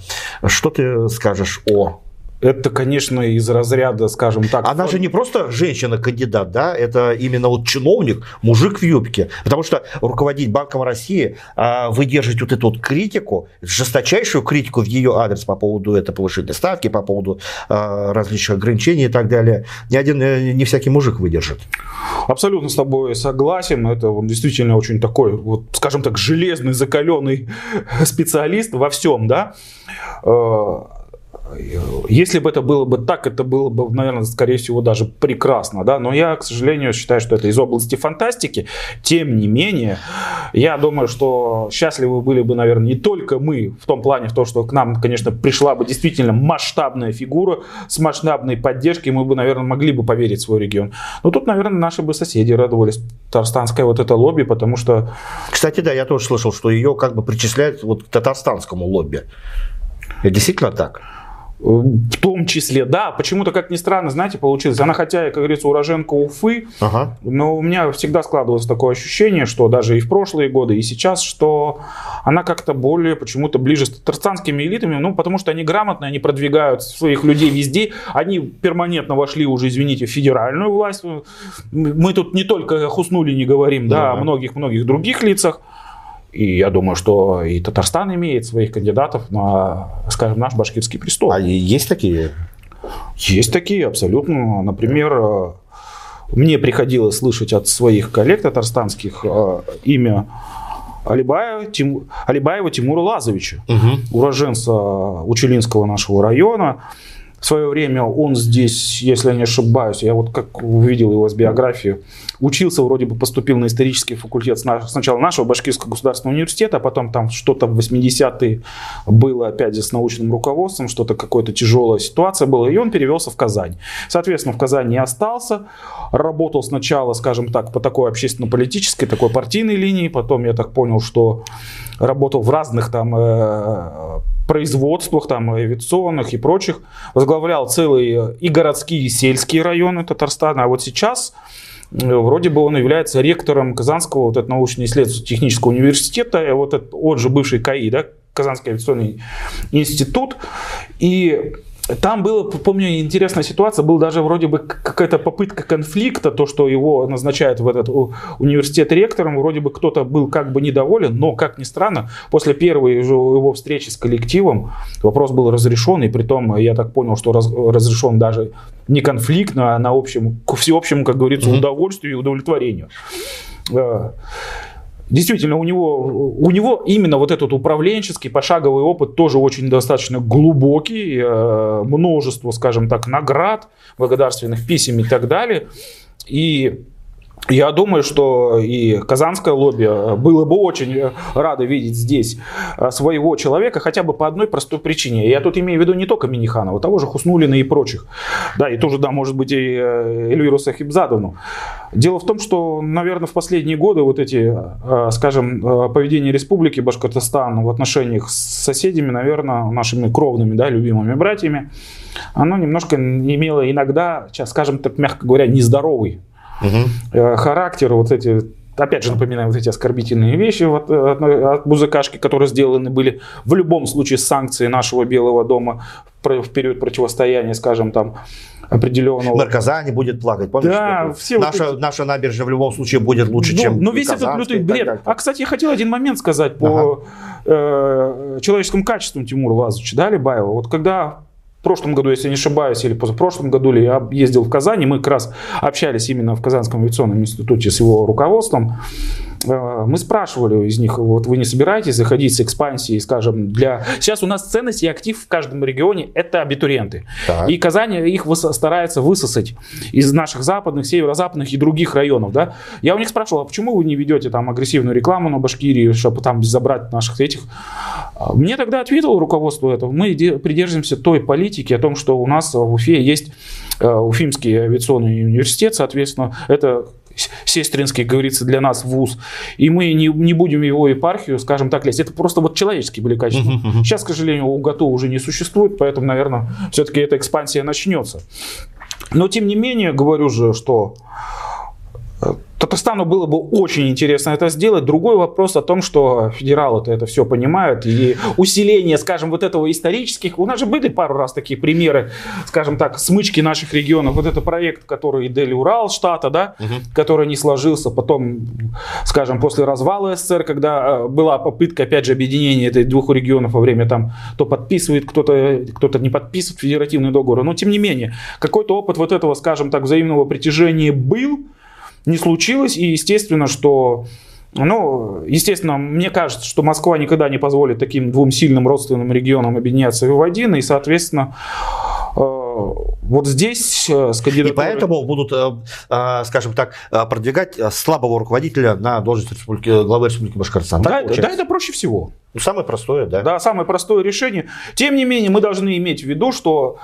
что ты скажешь о это, конечно, из разряда, скажем так... Она же не просто женщина-кандидат, да, это именно вот чиновник, мужик в юбке. Потому что руководить Банком России, а, выдержать вот эту вот критику, жесточайшую критику в ее адрес по поводу это повышения ставки, по поводу а, различных ограничений и так далее, ни один, э, не всякий мужик выдержит. Абсолютно с тобой согласен. Это он действительно очень такой, вот, скажем так, железный, закаленный специалист во всем, да э, если бы это было бы так, это было бы, наверное, скорее всего, даже прекрасно, да, но я, к сожалению, считаю, что это из области фантастики. Тем не менее, я думаю, что счастливы были бы, наверное, не только мы, в том плане, в том, что к нам, конечно, пришла бы действительно масштабная фигура с масштабной поддержкой, мы бы, наверное, могли бы поверить в свой регион. Но тут, наверное, наши бы соседи радовались, татарстанское вот это лобби, потому что... Кстати, да, я тоже слышал, что ее как бы причисляют вот к татарстанскому лобби. Это действительно так? В том числе, да, почему-то, как ни странно, знаете, получилось. Она хотя, как говорится, уроженка Уфы, ага. но у меня всегда складывалось такое ощущение, что даже и в прошлые годы, и сейчас, что она как-то более почему-то ближе с татарстанскими элитами, ну, потому что они грамотные, они продвигают своих людей везде, они перманентно вошли уже, извините, в федеральную власть. Мы тут не только Хуснули не говорим, да, да о многих-многих других лицах. И я думаю, что и Татарстан имеет своих кандидатов на, скажем, наш башкирский престол. А есть такие? Есть такие, абсолютно. Например, э, мне приходилось слышать от своих коллег татарстанских э, имя Алибаева, Тим, Алибаева Тимура Лазовича, угу. уроженца Учелинского нашего района, в свое время он здесь, если я не ошибаюсь, я вот как увидел его с биографией, учился, вроде бы поступил на исторический факультет сначала нашего Башкирского государственного университета, а потом там что-то в 80-е было опять же с научным руководством, что-то какая-то тяжелая ситуация была, и он перевелся в Казань. Соответственно, в Казани остался, работал сначала, скажем так, по такой общественно-политической, такой партийной линии, потом я так понял, что работал в разных там э, производствах, там, авиационных и прочих, возглавлял целые и городские, и сельские районы Татарстана, а вот сейчас вроде бы он является ректором Казанского вот, научно-исследовательского технического университета, вот этот, он же бывший КАИ, да, Казанский авиационный институт, и там было, помню, интересная ситуация, был даже вроде бы какая-то попытка конфликта, то, что его назначают в этот университет ректором, вроде бы кто-то был как бы недоволен, но, как ни странно, после первой его встречи с коллективом вопрос был разрешен, и при том, я так понял, что раз, разрешен даже не конфликтно, а на общем, к всеобщему, как говорится, удовольствию и удовлетворению. Действительно, у него, у него именно вот этот управленческий пошаговый опыт тоже очень достаточно глубокий, э, множество, скажем так, наград, благодарственных писем и так далее. И я думаю, что и казанское лобби было бы очень рады видеть здесь э, своего человека, хотя бы по одной простой причине. Я тут имею в виду не только Миниханова, того же Хуснулина и прочих. Да, и тоже, да, может быть, и э, Эльвиру Сахибзадовну. Дело в том, что, наверное, в последние годы вот эти, э, скажем, поведение Республики Башкортостан в отношениях с соседями, наверное, нашими кровными, да, любимыми братьями, оно немножко имело иногда, скажем так, мягко говоря, нездоровый угу. характер, вот эти опять же напоминаю, вот эти оскорбительные вещи вот, э, от, от музыкашки, которые сделаны были в любом случае санкции нашего Белого дома в период противостояния, скажем, там, определенного... Мэр Казани будет плакать, помнишь? Да, все наша, вот эти... наша набережная в любом случае будет лучше, ну, чем Но весь этот лютый бред. А, кстати, я хотел один момент сказать по ага. э, человеческим качествам Тимура Лазовича, да, Либаева. Вот когда прошлом году, если не ошибаюсь, или позапрошлом году я ездил в Казань, и мы как раз общались именно в Казанском авиационном институте с его руководством. Э, мы спрашивали из них, вот вы не собираетесь заходить с экспансией, скажем, для... Сейчас у нас ценность и актив в каждом регионе – это абитуриенты. Так. И Казань их старается высосать из наших западных, северо-западных и других районов. Да? Я у них спрашивал, а почему вы не ведете там агрессивную рекламу на Башкирии, чтобы там забрать наших этих... А мне тогда ответил руководство этого, мы придерживаемся той политики о том, что у нас в Уфе есть э, Уфимский авиационный университет, соответственно, это сестринский, говорится, для нас вуз, и мы не, не будем его епархию, скажем так, лезть. Это просто вот человеческие были качества. Сейчас, к сожалению, УГАТУ уже не существует, поэтому, наверное, все-таки эта экспансия начнется. Но, тем не менее, говорю же, что Татарстану было бы очень интересно это сделать. Другой вопрос о том, что федералы-то это все понимают. И усиление, скажем, вот этого исторических... У нас же были пару раз такие примеры, скажем так, смычки наших регионов. Вот это проект, который Дели Урал штата, да, угу. который не сложился. Потом, скажем, после развала СССР, когда э, была попытка, опять же, объединения этих двух регионов во время там, то подписывает, кто-то кто не подписывает федеративный договор. Но, тем не менее, какой-то опыт вот этого, скажем так, взаимного притяжения был, не случилось. И естественно, что ну, естественно, мне кажется, что Москва никогда не позволит таким двум сильным родственным регионам объединяться в один, и, соответственно, э, вот здесь э, с кандидатурой... И поэтому будут, э, скажем так, продвигать слабого руководителя на должность республики, главы Республики Башкортостан. Да, да, это проще всего. Ну, самое простое, да. Да, самое простое решение. Тем не менее, мы должны иметь в виду, что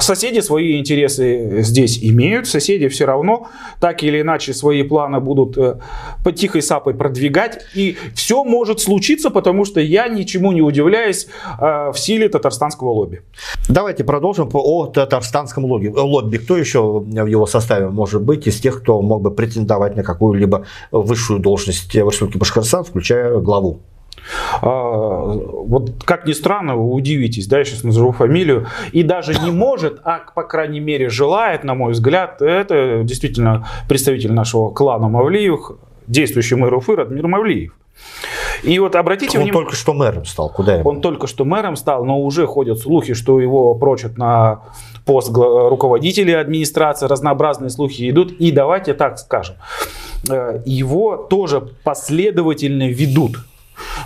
соседи свои интересы здесь имеют, соседи все равно так или иначе свои планы будут э, по тихой сапой продвигать, и все может случиться, потому что я ничему не удивляюсь э, в силе татарстанского лобби. Давайте продолжим о татарстанском лобби. лобби. Кто еще в его составе может быть из тех, кто мог бы претендовать на какую-либо высшую должность в Республике Башкортостан, включая главу? А, вот как ни странно, вы удивитесь, да, я сейчас назову фамилию, и даже не может, а по крайней мере желает, на мой взгляд, это действительно представитель нашего клана Мавлиев, действующий мэр Уфы Радмир Мавлиев. И вот обратите он внимание... Он только что мэром стал, куда ему? Он только что мэром стал, но уже ходят слухи, что его прочат на пост руководителя администрации, разнообразные слухи идут. И давайте так скажем, э, его тоже последовательно ведут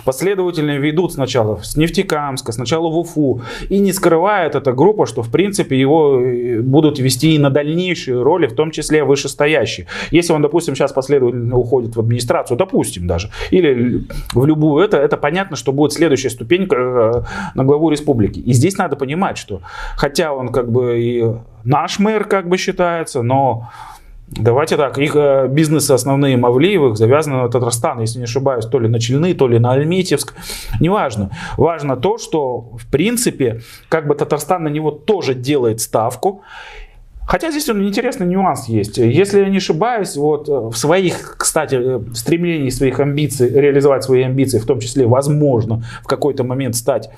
последовательно ведут сначала с Нефтекамска, сначала в Уфу, и не скрывает эта группа, что в принципе его э, будут вести и на дальнейшие роли, в том числе вышестоящие. Если он, допустим, сейчас последовательно уходит в администрацию, допустим даже, или в любую, это, это понятно, что будет следующая ступенька э, на главу республики. И здесь надо понимать, что хотя он как бы и наш мэр как бы считается, но Давайте так, их э, бизнесы основные Мавлиевых завязаны на Татарстан, если не ошибаюсь, то ли на Чельны, то ли на Альметьевск, неважно. Важно то, что в принципе, как бы Татарстан на него тоже делает ставку, Хотя здесь интересный нюанс есть. Если я не ошибаюсь, вот э, в своих, кстати, э, стремлении, своих амбиций, реализовать свои амбиции, в том числе, возможно, в какой-то момент стать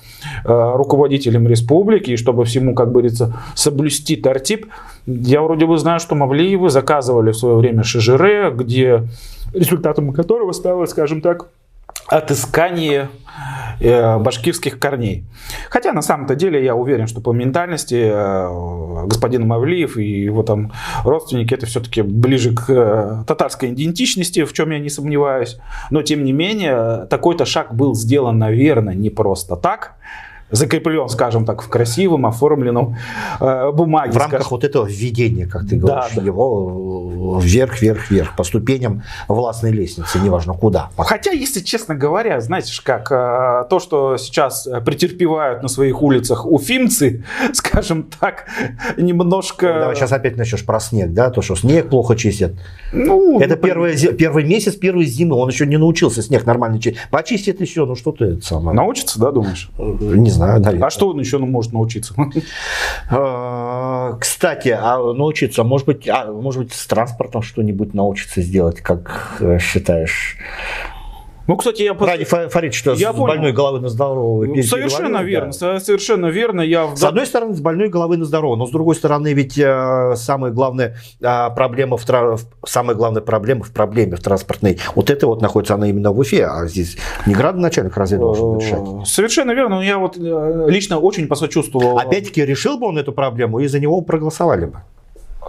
э, руководителем республики, и чтобы всему, как говорится, соблюсти тартип, я вроде бы знаю, что Мавлиевы заказывали в свое время Шижире, где результатом которого стало, скажем так, отыскание э, башкирских корней. Хотя на самом-то деле я уверен, что по ментальности э, господин Мавлиев и его там родственники это все-таки ближе к э, татарской идентичности, в чем я не сомневаюсь. Но тем не менее такой-то шаг был сделан, наверное, не просто так закреплен, скажем так, в красивом, оформленном э, бумаге. В рамках скажем. вот этого введения, как ты говоришь, да, его вверх, вверх, вверх, по ступеням властной лестницы, неважно куда. Хотя, если честно говоря, знаете как, э, то, что сейчас претерпевают на своих улицах уфимцы, скажем так, немножко... Ну, давай сейчас опять начнешь про снег, да, то, что снег плохо чистят. Ну, это первый, первый месяц, первой зимы, он еще не научился снег нормально чистить. Почистит еще, ну что ты это самое. Научится, да, думаешь? Не знаю знаю, наверное. А что он еще может научиться? А, кстати, а научиться, может быть, а, может быть, с транспортом что-нибудь научиться сделать, как э, считаешь? Ну, кстати, я... Ради Фарид, что я с понял. больной головы на здоровую ну, Совершенно верно, да. совершенно верно. Я... С одной стороны, с больной головы на здоровую, но с другой стороны, ведь э, самая главная э, проблема, в тра... самая главная проблема в проблеме в транспортной, вот это вот находится она именно в Уфе, а здесь не градоначальник разве должен решать? Совершенно верно, но я вот э, лично очень посочувствовал. Опять-таки, решил бы он эту проблему, и за него проголосовали бы.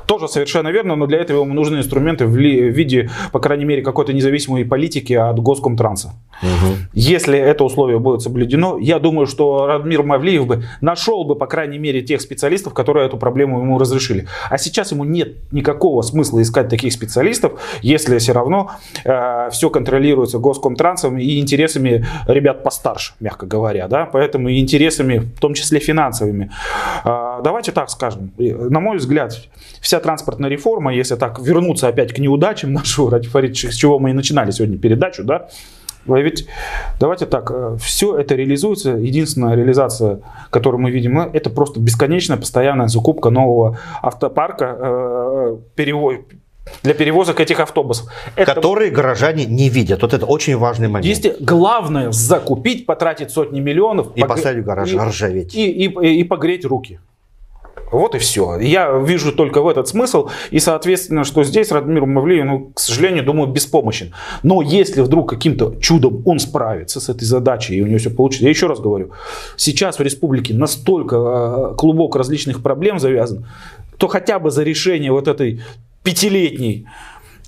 Тоже совершенно верно, но для этого ему нужны инструменты в, виде, по крайней мере, какой-то независимой политики от Госкомтранса. Угу. Если это условие будет соблюдено, я думаю, что Радмир Мавлиев бы нашел бы, по крайней мере, тех специалистов, которые эту проблему ему разрешили. А сейчас ему нет никакого смысла искать таких специалистов, если все равно э, все контролируется Госкомтрансом и интересами ребят постарше, мягко говоря. Да? Поэтому и интересами, в том числе финансовыми. Э, давайте так скажем. На мой взгляд, вся транспортная реформа, если так вернуться опять к неудачам нашего, ради с чего мы и начинали сегодня передачу, да, ведь давайте так, э, все это реализуется, единственная реализация, которую мы видим, ну, это просто бесконечная постоянная закупка нового автопарка, э, перевод, для перевозок этих автобусов. Это... Которые горожане не видят. Вот это очень важный момент. Есть главное закупить, потратить сотни миллионов. И пог... поставить в гараж, и, ржаветь. И, и, и, и погреть руки. Вот и все. Я вижу только в этот смысл. И, соответственно, что здесь Радмир Мавлеев, ну, к сожалению, думаю, беспомощен. Но если вдруг каким-то чудом он справится с этой задачей, и у него все получится, я еще раз говорю, сейчас в республике настолько э, клубок различных проблем завязан, то хотя бы за решение вот этой пятилетней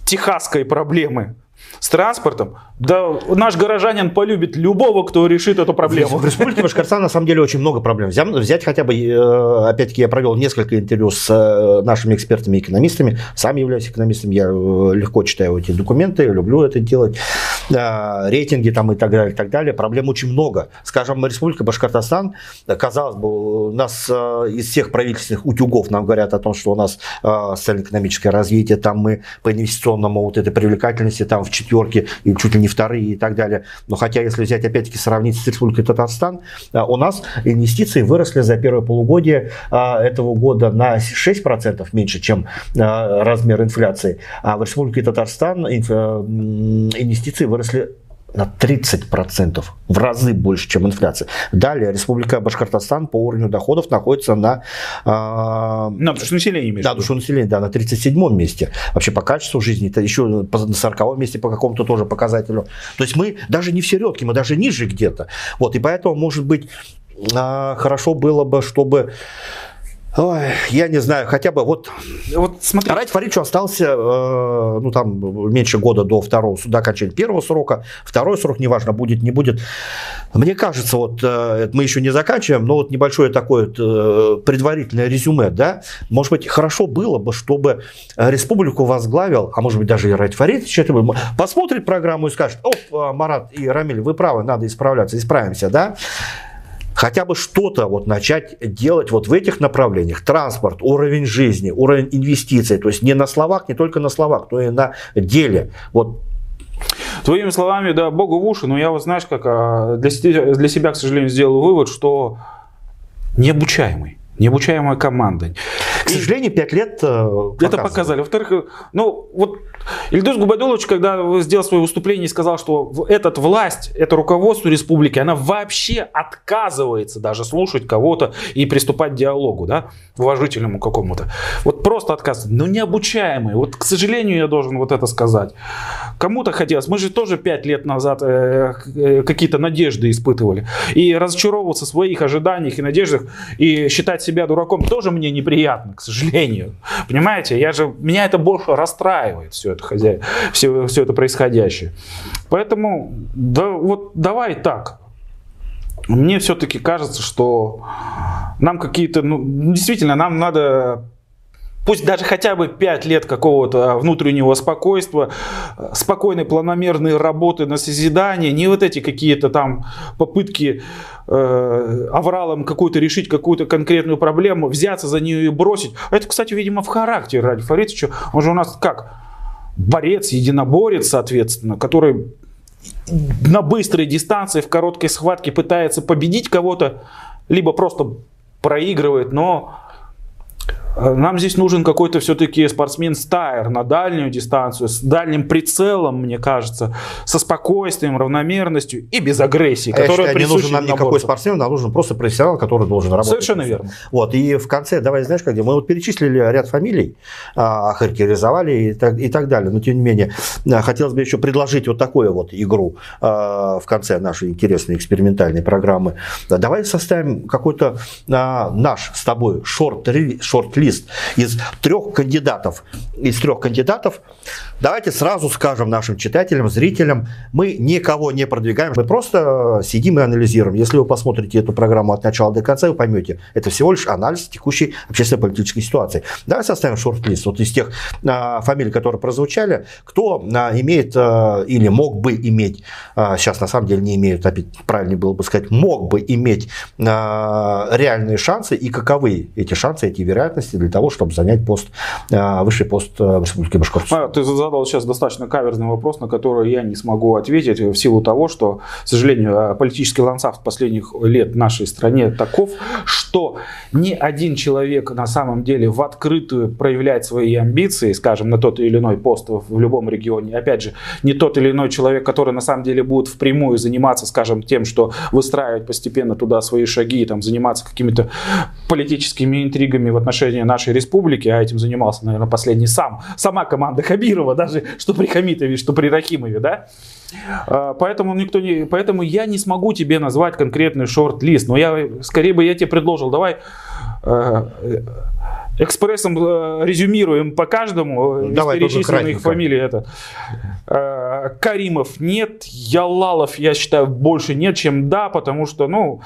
техасской проблемы с транспортом, да наш горожанин полюбит любого, кто решит эту проблему. В Республике Башкортостан на самом деле очень много проблем. Взять хотя бы, э, опять-таки, я провел несколько интервью с э, нашими экспертами экономистами. Сам являюсь экономистом, я э, легко читаю эти документы, люблю это делать. Рейтинги там и так далее, и так далее. Проблем очень много. Скажем, Республика Башкортостан, казалось бы, у нас из всех правительственных утюгов нам говорят о том, что у нас социально-экономическое развитие, там мы по инвестиционному вот этой привлекательности там в четверке и чуть ли не вторые и так далее. Но хотя, если взять опять-таки сравнить с Республикой Татарстан, а, у нас инвестиции выросли за первое полугодие а, этого года на 6% меньше, чем а, размер инфляции. А в Республике Татарстан инвестиции выросли на 30%, в разы больше, чем инфляция. Далее Республика Башкортостан по уровню доходов находится на... Э, на душу населения, имеешь Да, душу населения, да, на 37 месте. Вообще по качеству жизни, это еще на 40 месте по какому-то тоже показателю. То есть мы даже не в середке, мы даже ниже где-то. Вот, и поэтому, может быть, э, хорошо было бы, чтобы Ой, я не знаю, хотя бы вот... Вот смотри. Райт Фаридович остался, э, ну, там, меньше года до второго суда, окончания первого срока. Второй срок, неважно, будет, не будет. Мне кажется, вот э, мы еще не заканчиваем, но вот небольшое такое э, предварительное резюме, да, может быть, хорошо было бы, чтобы республику возглавил, а может быть, даже и Райт Фаридович, это посмотрит программу и скажет, оп, Марат и Рамиль, вы правы, надо исправляться, исправимся, да, хотя бы что-то вот начать делать вот в этих направлениях. Транспорт, уровень жизни, уровень инвестиций. То есть не на словах, не только на словах, но и на деле. Вот Твоими словами, да, Богу в уши, но я вот знаешь, как а, для, для себя, к сожалению, сделал вывод, что необучаемый, необучаемая команда. К сожалению, пять лет э, Это показали. Во-вторых, ну вот Ильдус Губайдулович, когда сделал свое выступление, сказал, что этот власть, это руководство республики, она вообще отказывается даже слушать кого-то и приступать к диалогу, да, уважительному какому-то. Вот просто отказывается. Но необучаемый. Вот, к сожалению, я должен вот это сказать. Кому-то хотелось. Мы же тоже пять лет назад э, э, какие-то надежды испытывали. И разочаровываться в своих ожиданиях и надеждах и считать себя дураком тоже мне неприятно, к сожалению. Понимаете, я же, меня это больше расстраивает все это хозяин, все, все это происходящее. Поэтому, да, вот давай так. Мне все-таки кажется, что нам какие-то, ну, действительно, нам надо пусть даже хотя бы 5 лет какого-то внутреннего спокойствия, спокойной планомерной работы на созидание, не вот эти какие-то там попытки э, авралом какую-то решить какую-то конкретную проблему, взяться за нее и бросить. Это, кстати, видимо, в характере Ради Фаридовича. Он же у нас как? борец, единоборец, соответственно, который на быстрой дистанции, в короткой схватке пытается победить кого-то, либо просто проигрывает, но нам здесь нужен какой-то все-таки спортсмен-стайер на дальнюю дистанцию, с дальним прицелом, мне кажется, со спокойствием, равномерностью и без агрессии. А которая считаю, не нужен нам никакой спортсмен, нам нужен просто профессионал, который должен работать. Совершенно верно. Вот, и в конце, давай, знаешь, как мы вот перечислили ряд фамилий, а, охарактеризовали и так, и так далее, но тем не менее, а, хотелось бы еще предложить вот такую вот игру а, в конце нашей интересной экспериментальной программы. Давай составим какой-то наш с тобой шорт-лист лист из трех кандидатов. Из трех кандидатов давайте сразу скажем нашим читателям, зрителям, мы никого не продвигаем, мы просто сидим и анализируем. Если вы посмотрите эту программу от начала до конца, вы поймете, это всего лишь анализ текущей общественно-политической ситуации. Давай составим шорт-лист вот из тех а, фамилий, которые прозвучали, кто а, имеет а, или мог бы иметь, а, сейчас на самом деле не имеют, опять правильнее было бы сказать, мог бы иметь а, реальные шансы и каковы эти шансы, эти вероятности для того, чтобы занять пост, а, высший пост а, в Республике Башкортостан. А, сейчас достаточно каверзный вопрос, на который я не смогу ответить в силу того, что, к сожалению, политический ландшафт последних лет в нашей стране таков, что ни один человек на самом деле в открытую проявляет свои амбиции, скажем, на тот или иной пост в любом регионе. Опять же, не тот или иной человек, который на самом деле будет впрямую заниматься, скажем, тем, что выстраивать постепенно туда свои шаги, там, заниматься какими-то политическими интригами в отношении нашей республики, а этим занимался, наверное, последний сам, сама команда Хабирова, даже что при Хамитове, что при Рахимове, да? А, поэтому никто не, поэтому я не смогу тебе назвать конкретный шорт-лист, но я скорее бы я тебе предложил, давай э, экспрессом э, резюмируем по каждому Давай, из перечисленных фамилий. Это. Э, Каримов нет, Ялалов, я считаю, больше нет, чем да, потому что, ну,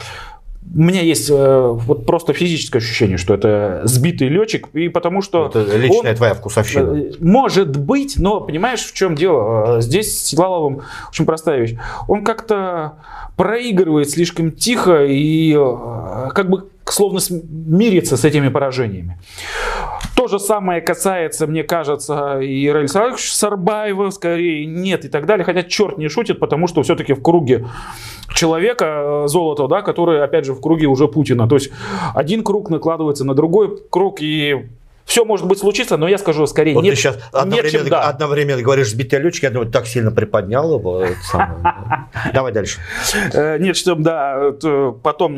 у меня есть э, вот просто физическое ощущение, что это сбитый летчик, и потому что... Это личная он, твоя вкусовщина. Э, может быть, но понимаешь, в чем дело? Э, здесь с Силаловым очень простая вещь. Он как-то проигрывает слишком тихо и э, как бы словно мирится с этими поражениями. То же самое касается, мне кажется, и Раиль Сарбаева, скорее нет и так далее. Хотя черт не шутит, потому что все-таки в круге человека э, золото, да, который, опять же, в круге уже Путина. То есть один круг накладывается на другой круг, и все может быть случиться, но я скажу скорее вот нет. Ты сейчас одновременно, нет, чем да. одновременно говоришь сбитый летчик, я думаю, так сильно приподнял его. Давай дальше. Э, нет, что да, потом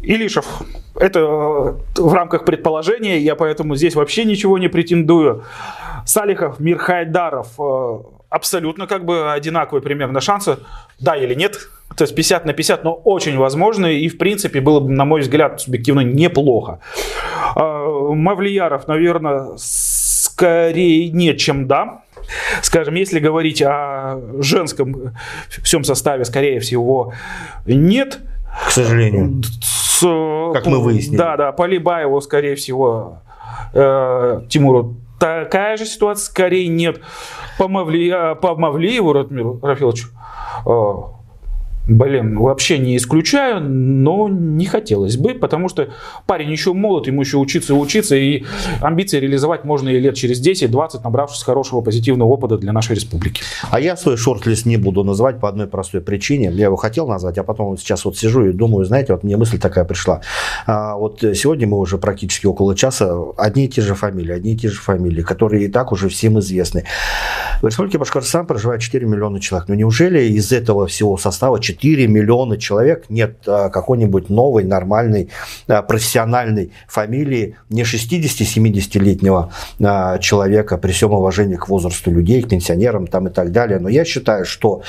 Илишев, это э, в рамках предположения, я поэтому здесь вообще ничего не претендую. Салихов, Мирхайдаров, абсолютно как бы одинаковые примерно шансы. Да или нет? То есть 50 на 50, но очень возможно. И, в принципе, было бы, на мой взгляд, субъективно неплохо. А, Мавлияров, наверное, скорее нет, чем да. Скажем, если говорить о женском всем составе, скорее всего, нет. К сожалению. С, как мы выяснили. Да, да, Полибаеву, скорее всего, э, Тимуру такая же ситуация, скорее нет. По, Мавли, э, по Мавлиеву, Ратмиру Рафиловичу, э, Блин, вообще не исключаю, но не хотелось бы, потому что парень еще молод, ему еще учиться и учиться, и амбиции реализовать можно и лет через 10-20, набравшись хорошего позитивного опыта для нашей республики. А я свой шорт-лист не буду называть по одной простой причине. Я его хотел назвать, а потом сейчас вот сижу и думаю, знаете, вот мне мысль такая пришла. А, вот сегодня мы уже практически около часа, одни и те же фамилии, одни и те же фамилии, которые и так уже всем известны. В Республике Башкортостан проживает 4 миллиона человек. Но неужели из этого всего состава 4 4 миллиона человек нет а, какой-нибудь новой, нормальной, а, профессиональной фамилии не 60-70-летнего а, человека при всем уважении к возрасту людей, к пенсионерам там и так далее. Но я считаю, что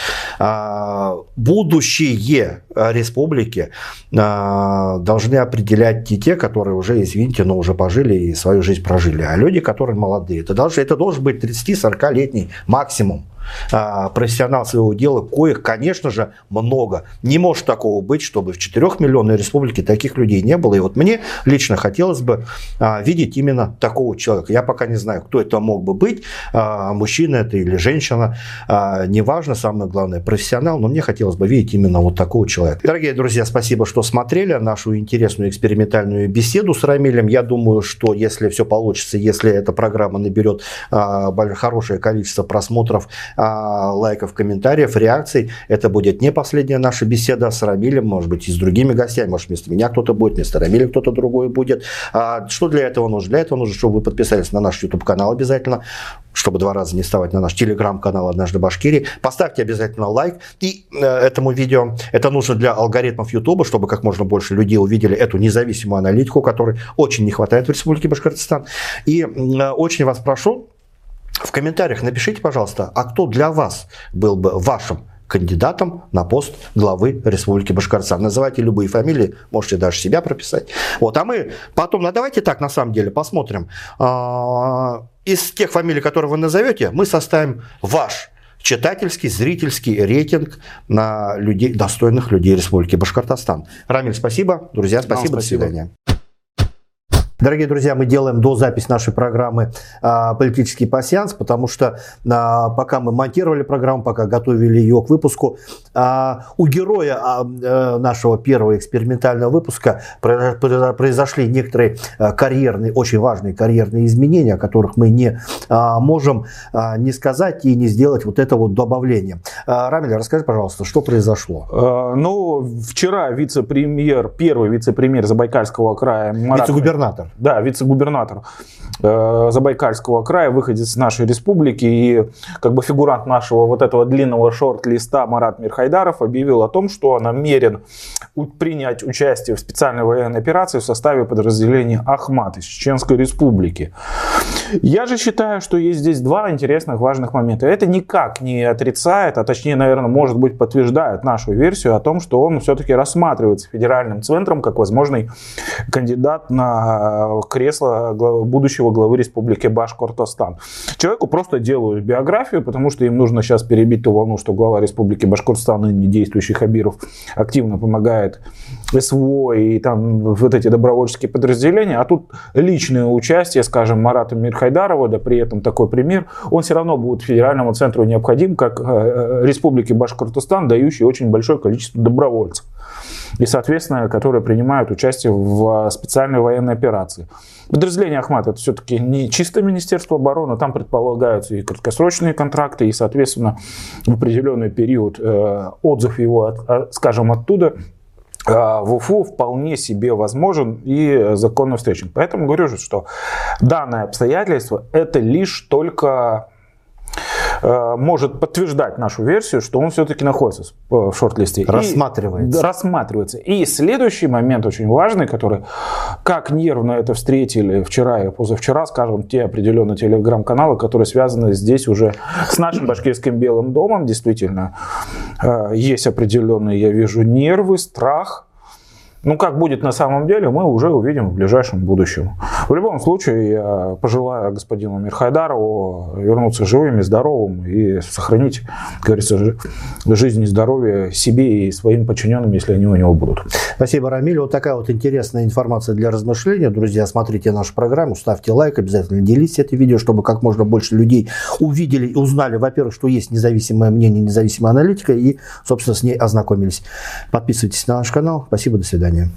будущее республики должны определять не те, которые уже, извините, но уже пожили и свою жизнь прожили, а люди, которые молодые. Это должен, это должен быть 30-40-летний максимум. А, профессионал своего дела, коих, конечно же, много. Не может такого быть, чтобы в 4-миллионной республике таких людей не было. И вот мне лично хотелось бы а, видеть именно такого человека. Я пока не знаю, кто это мог бы быть, а, мужчина это или женщина, неважно, самое главное, профессионал, но мне хотелось бы видеть именно вот такого человека. Дорогие друзья, спасибо, что смотрели нашу интересную экспериментальную беседу с Рамилем. Я думаю, что если все получится, если эта программа наберет хорошее количество просмотров, а, лайков, комментариев, реакций. Это будет не последняя наша беседа с Рамилем, может быть, и с другими гостями. Может, вместо меня кто-то будет, вместо Рамиля кто-то другой будет. А, что для этого нужно? Для этого нужно, чтобы вы подписались на наш YouTube-канал обязательно, чтобы два раза не вставать на наш телеграм-канал «Однажды Башкирии». Поставьте обязательно лайк и э, этому видео. Это нужно для алгоритмов YouTube, чтобы как можно больше людей увидели эту независимую аналитику, которой очень не хватает в Республике Башкортостан. И э, очень вас прошу, в комментариях напишите, пожалуйста, а кто для вас был бы вашим кандидатом на пост главы Республики Башкортостан. Называйте любые фамилии, можете даже себя прописать. Вот, а мы потом, ну давайте так на самом деле посмотрим. А, из тех фамилий, которые вы назовете, мы составим ваш читательский, зрительский рейтинг на людей, достойных людей Республики Башкортостан. Рамиль, спасибо. Друзья, спасибо. Вам спасибо. До свидания. Дорогие друзья, мы делаем до запись нашей программы а, «Политический пассианс», потому что а, пока мы монтировали программу, пока готовили ее к выпуску, у героя э, нашего первого экспериментального выпуска произошли некоторые карьерные, очень важные карьерные изменения, о которых мы не можем не сказать и не сделать вот это вот добавление. Рамиль, расскажи, пожалуйста, что произошло? Ну, вчера вице-премьер, первый вице-премьер Забайкальского края... Вице-губернатор да, вице-губернатор э, Забайкальского края, выходец из нашей республики и как бы фигурант нашего вот этого длинного шорт-листа Марат Мирхайдаров объявил о том, что намерен принять участие в специальной военной операции в составе подразделения Ахмат из Чеченской республики. Я же считаю, что есть здесь два интересных важных момента. Это никак не отрицает, а точнее, наверное, может быть, подтверждает нашу версию о том, что он все-таки рассматривается федеральным центром как возможный кандидат на кресло будущего главы республики Башкортостан. Человеку просто делают биографию, потому что им нужно сейчас перебить ту волну, что глава республики Башкортостан, ныне действующий Хабиров, активно помогает СВО и там вот эти добровольческие подразделения, а тут личное участие, скажем, Марата Мирхайдарова, да при этом такой пример, он все равно будет федеральному центру необходим, как э, э, республике Башкортостан, дающий очень большое количество добровольцев и, соответственно, которые принимают участие в специальной военной операции. Подразделение Ахмат это все-таки не чисто Министерство обороны, там предполагаются и краткосрочные контракты, и, соответственно, в определенный период э, отзыв его, скажем, оттуда в УФУ вполне себе возможен и законно встречен. Поэтому говорю, что данное обстоятельство это лишь только может подтверждать нашу версию, что он все-таки находится в шорт-листе. Рассматривается. И, рассматривается. И следующий момент очень важный, который, как нервно это встретили вчера и позавчера, скажем, те определенные телеграм-каналы, которые связаны здесь уже с нашим башкирским Белым домом, действительно. э, есть определенные, я вижу, нервы, страх, ну, как будет на самом деле, мы уже увидим в ближайшем будущем. В любом случае, я пожелаю господину Мирхайдарову вернуться живым и здоровым и сохранить, как говорится, жизнь и здоровье себе и своим подчиненным, если они у него будут. Спасибо, Рамиль. Вот такая вот интересная информация для размышления. Друзья, смотрите нашу программу, ставьте лайк, обязательно делитесь это видео, чтобы как можно больше людей увидели и узнали, во-первых, что есть независимое мнение, независимая аналитика, и, собственно, с ней ознакомились. Подписывайтесь на наш канал. Спасибо, до свидания свидания.